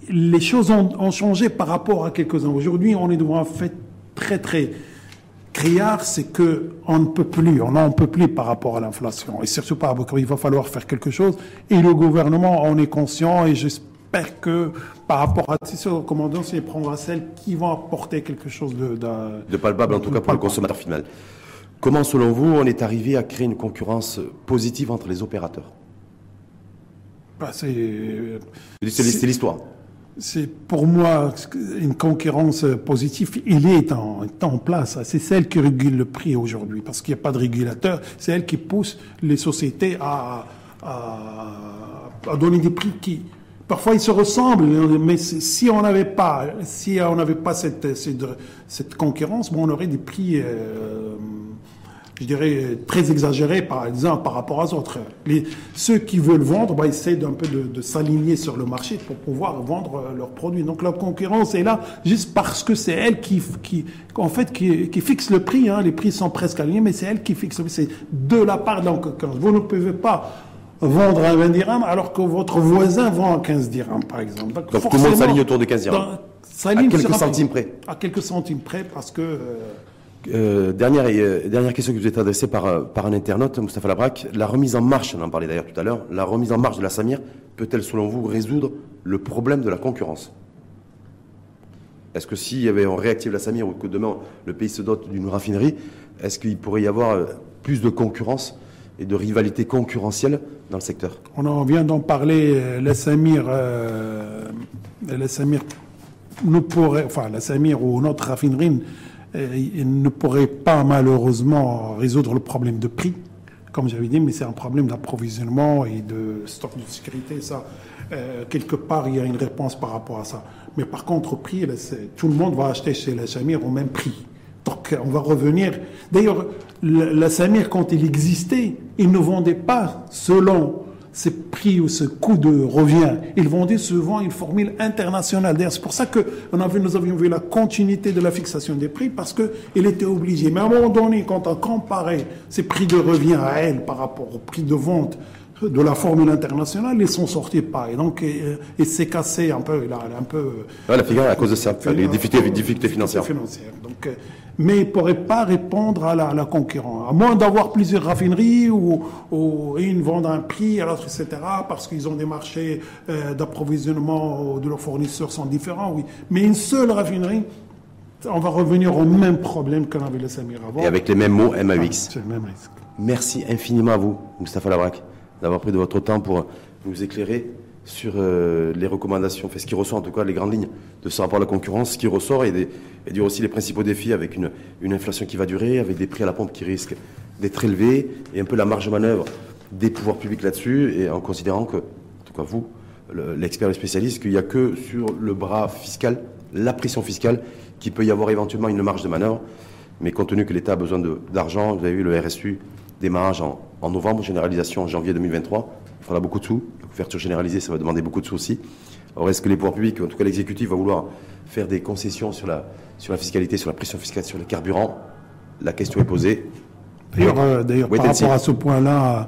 les choses ont, changé par rapport à quelques-uns. Aujourd'hui, on est devant un fait très, très criard, c'est que on ne peut plus, on n'en peut plus par rapport à l'inflation. Et surtout par rapport, il va falloir faire quelque chose. Et le gouvernement en est conscient et j'espère que par rapport à ces recommandations, il prendra celles qui vont apporter quelque chose de... De, palpable, en tout cas pour le consommateur final. Comment, selon vous, on est arrivé à créer une concurrence positive entre les opérateurs? Bah, C'est l'histoire c'est pour moi une concurrence positive. Il est en, place. C'est celle qui régule le prix aujourd'hui, parce qu'il n'y a pas de régulateur. C'est elle qui pousse les sociétés à, à, donner des prix qui, parfois, ils se ressemblent. Mais si on n'avait pas, si on n'avait pas cette concurrence, bon, on aurait des prix euh, je dirais, très exagéré, par exemple, par rapport aux autres. Les, ceux qui veulent vendre bah, essaient d'un peu de, de s'aligner sur le marché pour pouvoir vendre euh, leurs produits. Donc la concurrence est là juste parce que c'est elle qui, qui, en fait, qui, qui fixe le prix. Hein. Les prix sont presque alignés, mais c'est elle qui fixe le prix. C'est de la part de la concurrence. Vous ne pouvez pas vendre à 20 dirhams alors que votre voisin vend à 15 dirhams, par exemple. Donc, tout le monde s'aligne autour de 15 dirhams. à quelques centimes près. À quelques centimes près, parce que... Euh, euh, dernière, euh, dernière question qui vous est adressée par, euh, par un internaute, Moustapha Labrac. La remise en marche, on en parlait d'ailleurs tout à l'heure, la remise en marche de la Samir peut-elle, selon vous, résoudre le problème de la concurrence? Est-ce que y avait, on réactive la Samir ou que demain le pays se dote d'une raffinerie, est-ce qu'il pourrait y avoir plus de concurrence et de rivalité concurrentielle dans le secteur? On en vient d'en parler. La Samir, la Samir nous pourrait, enfin la Samir ou notre raffinerie il ne pourrait pas malheureusement résoudre le problème de prix, comme j'avais dit, mais c'est un problème d'approvisionnement et de stock de sécurité. Ça, euh, quelque part, il y a une réponse par rapport à ça. Mais par contre, prix, tout le monde va acheter chez la Samir au même prix. Donc, on va revenir. D'ailleurs, la Samir, quand il existait, il ne vendait pas selon ce prix ou ce coût de revient. Ils vendaient souvent une formule internationale. D'ailleurs, c'est pour ça que on a vu, nous avions vu la continuité de la fixation des prix parce qu'il était obligé. Mais à un moment donné, quand on comparait ces prix de revient à elle par rapport au prix de vente de la formule internationale, ils sont sortis pas. Et donc, il, s'est cassé un peu. Il a, un peu. la figure à cause de ça, les difficultés, difficultés financières. financières. Donc, euh, mais il ne pourrait pas répondre à la, concurrence. À moins d'avoir plusieurs raffineries ou, ou une vendre un prix à l'autre, etc., parce qu'ils ont des marchés euh, d'approvisionnement de leurs fournisseurs sont différents, oui. Mais une seule raffinerie, on va revenir au même problème qu'on avait le Samir avant. Et avec les mêmes mots MAX. c'est le même risque. Merci infiniment à vous, Moustapha Labrak, d'avoir pris de votre temps pour nous éclairer sur euh, les recommandations, fait ce qui ressort en tout cas les grandes lignes de ce rapport à la concurrence, ce qui ressort et, et aussi les principaux défis avec une, inflation qui va durer, avec des prix à la pompe qui risquent d'être élevés et un peu la marge de manœuvre des pouvoirs publics là-dessus et en considérant que, en tout cas vous, l'expert, le, spécialiste, qu'il n'y a que sur le bras fiscal, la pression fiscale, qui peut y avoir éventuellement une marge de manœuvre. Mais compte tenu que l'État a besoin d'argent, vous avez vu le RSU démarrage en, en novembre, généralisation en janvier 2023, il faudra beaucoup de sous. L'ouverture généralisée, ça va demander beaucoup de sous aussi. Alors est-ce que les pouvoirs publics, en tout cas l'exécutif, va vouloir faire des concessions sur la, sur la fiscalité, sur la pression fiscale, sur les carburants? La question est posée. D'ailleurs, euh, par rapport à ce point-là,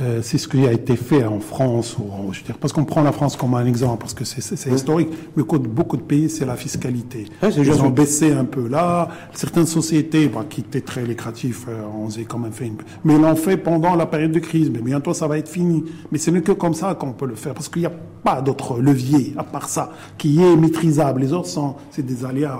euh, c'est ce qui a été fait en France, ou, je veux dire, parce qu'on prend la France comme un exemple, parce que c'est historique, mais beaucoup de pays, c'est la fiscalité. Ils ont baissé un peu là. Certaines sociétés qui étaient très lucratifs, euh, on s'est quand même fait une... Mais l'ont fait pendant la période de crise, mais bientôt ça va être fini. Mais ce n'est que comme ça qu'on peut le faire, parce qu'il n'y a pas d'autre levier, à part ça, qui est maîtrisable. Les autres, sont c'est des aléas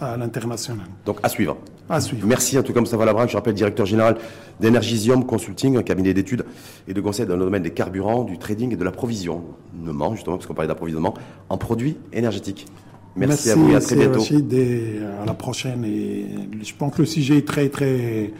à l'international. Donc à suivre. À suivre. Merci en tout cas Moustapha Labrac, je rappelle directeur général d'Energisium Consulting, un cabinet d'études et de conseils dans le domaine des carburants, du trading et de l'approvisionnement, justement parce qu'on parlait d'approvisionnement, en produits énergétiques. Merci, à vous et à très bientôt. Merci, à la prochaine. Et je pense que le sujet est très très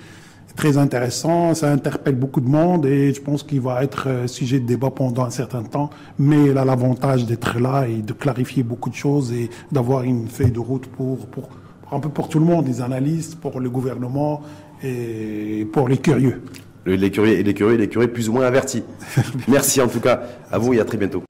très intéressant, ça interpelle beaucoup de monde et je pense qu'il va être euh, sujet de débat pendant un certain temps. Mais il a l'avantage d'être là et de clarifier beaucoup de choses et d'avoir une feuille de route pour, pour, un peu pour tout le monde, les analystes, pour le gouvernement et pour les curieux. Les curieux, les curieux, les curieux plus ou moins avertis. Merci en tout cas à vous et à très bientôt.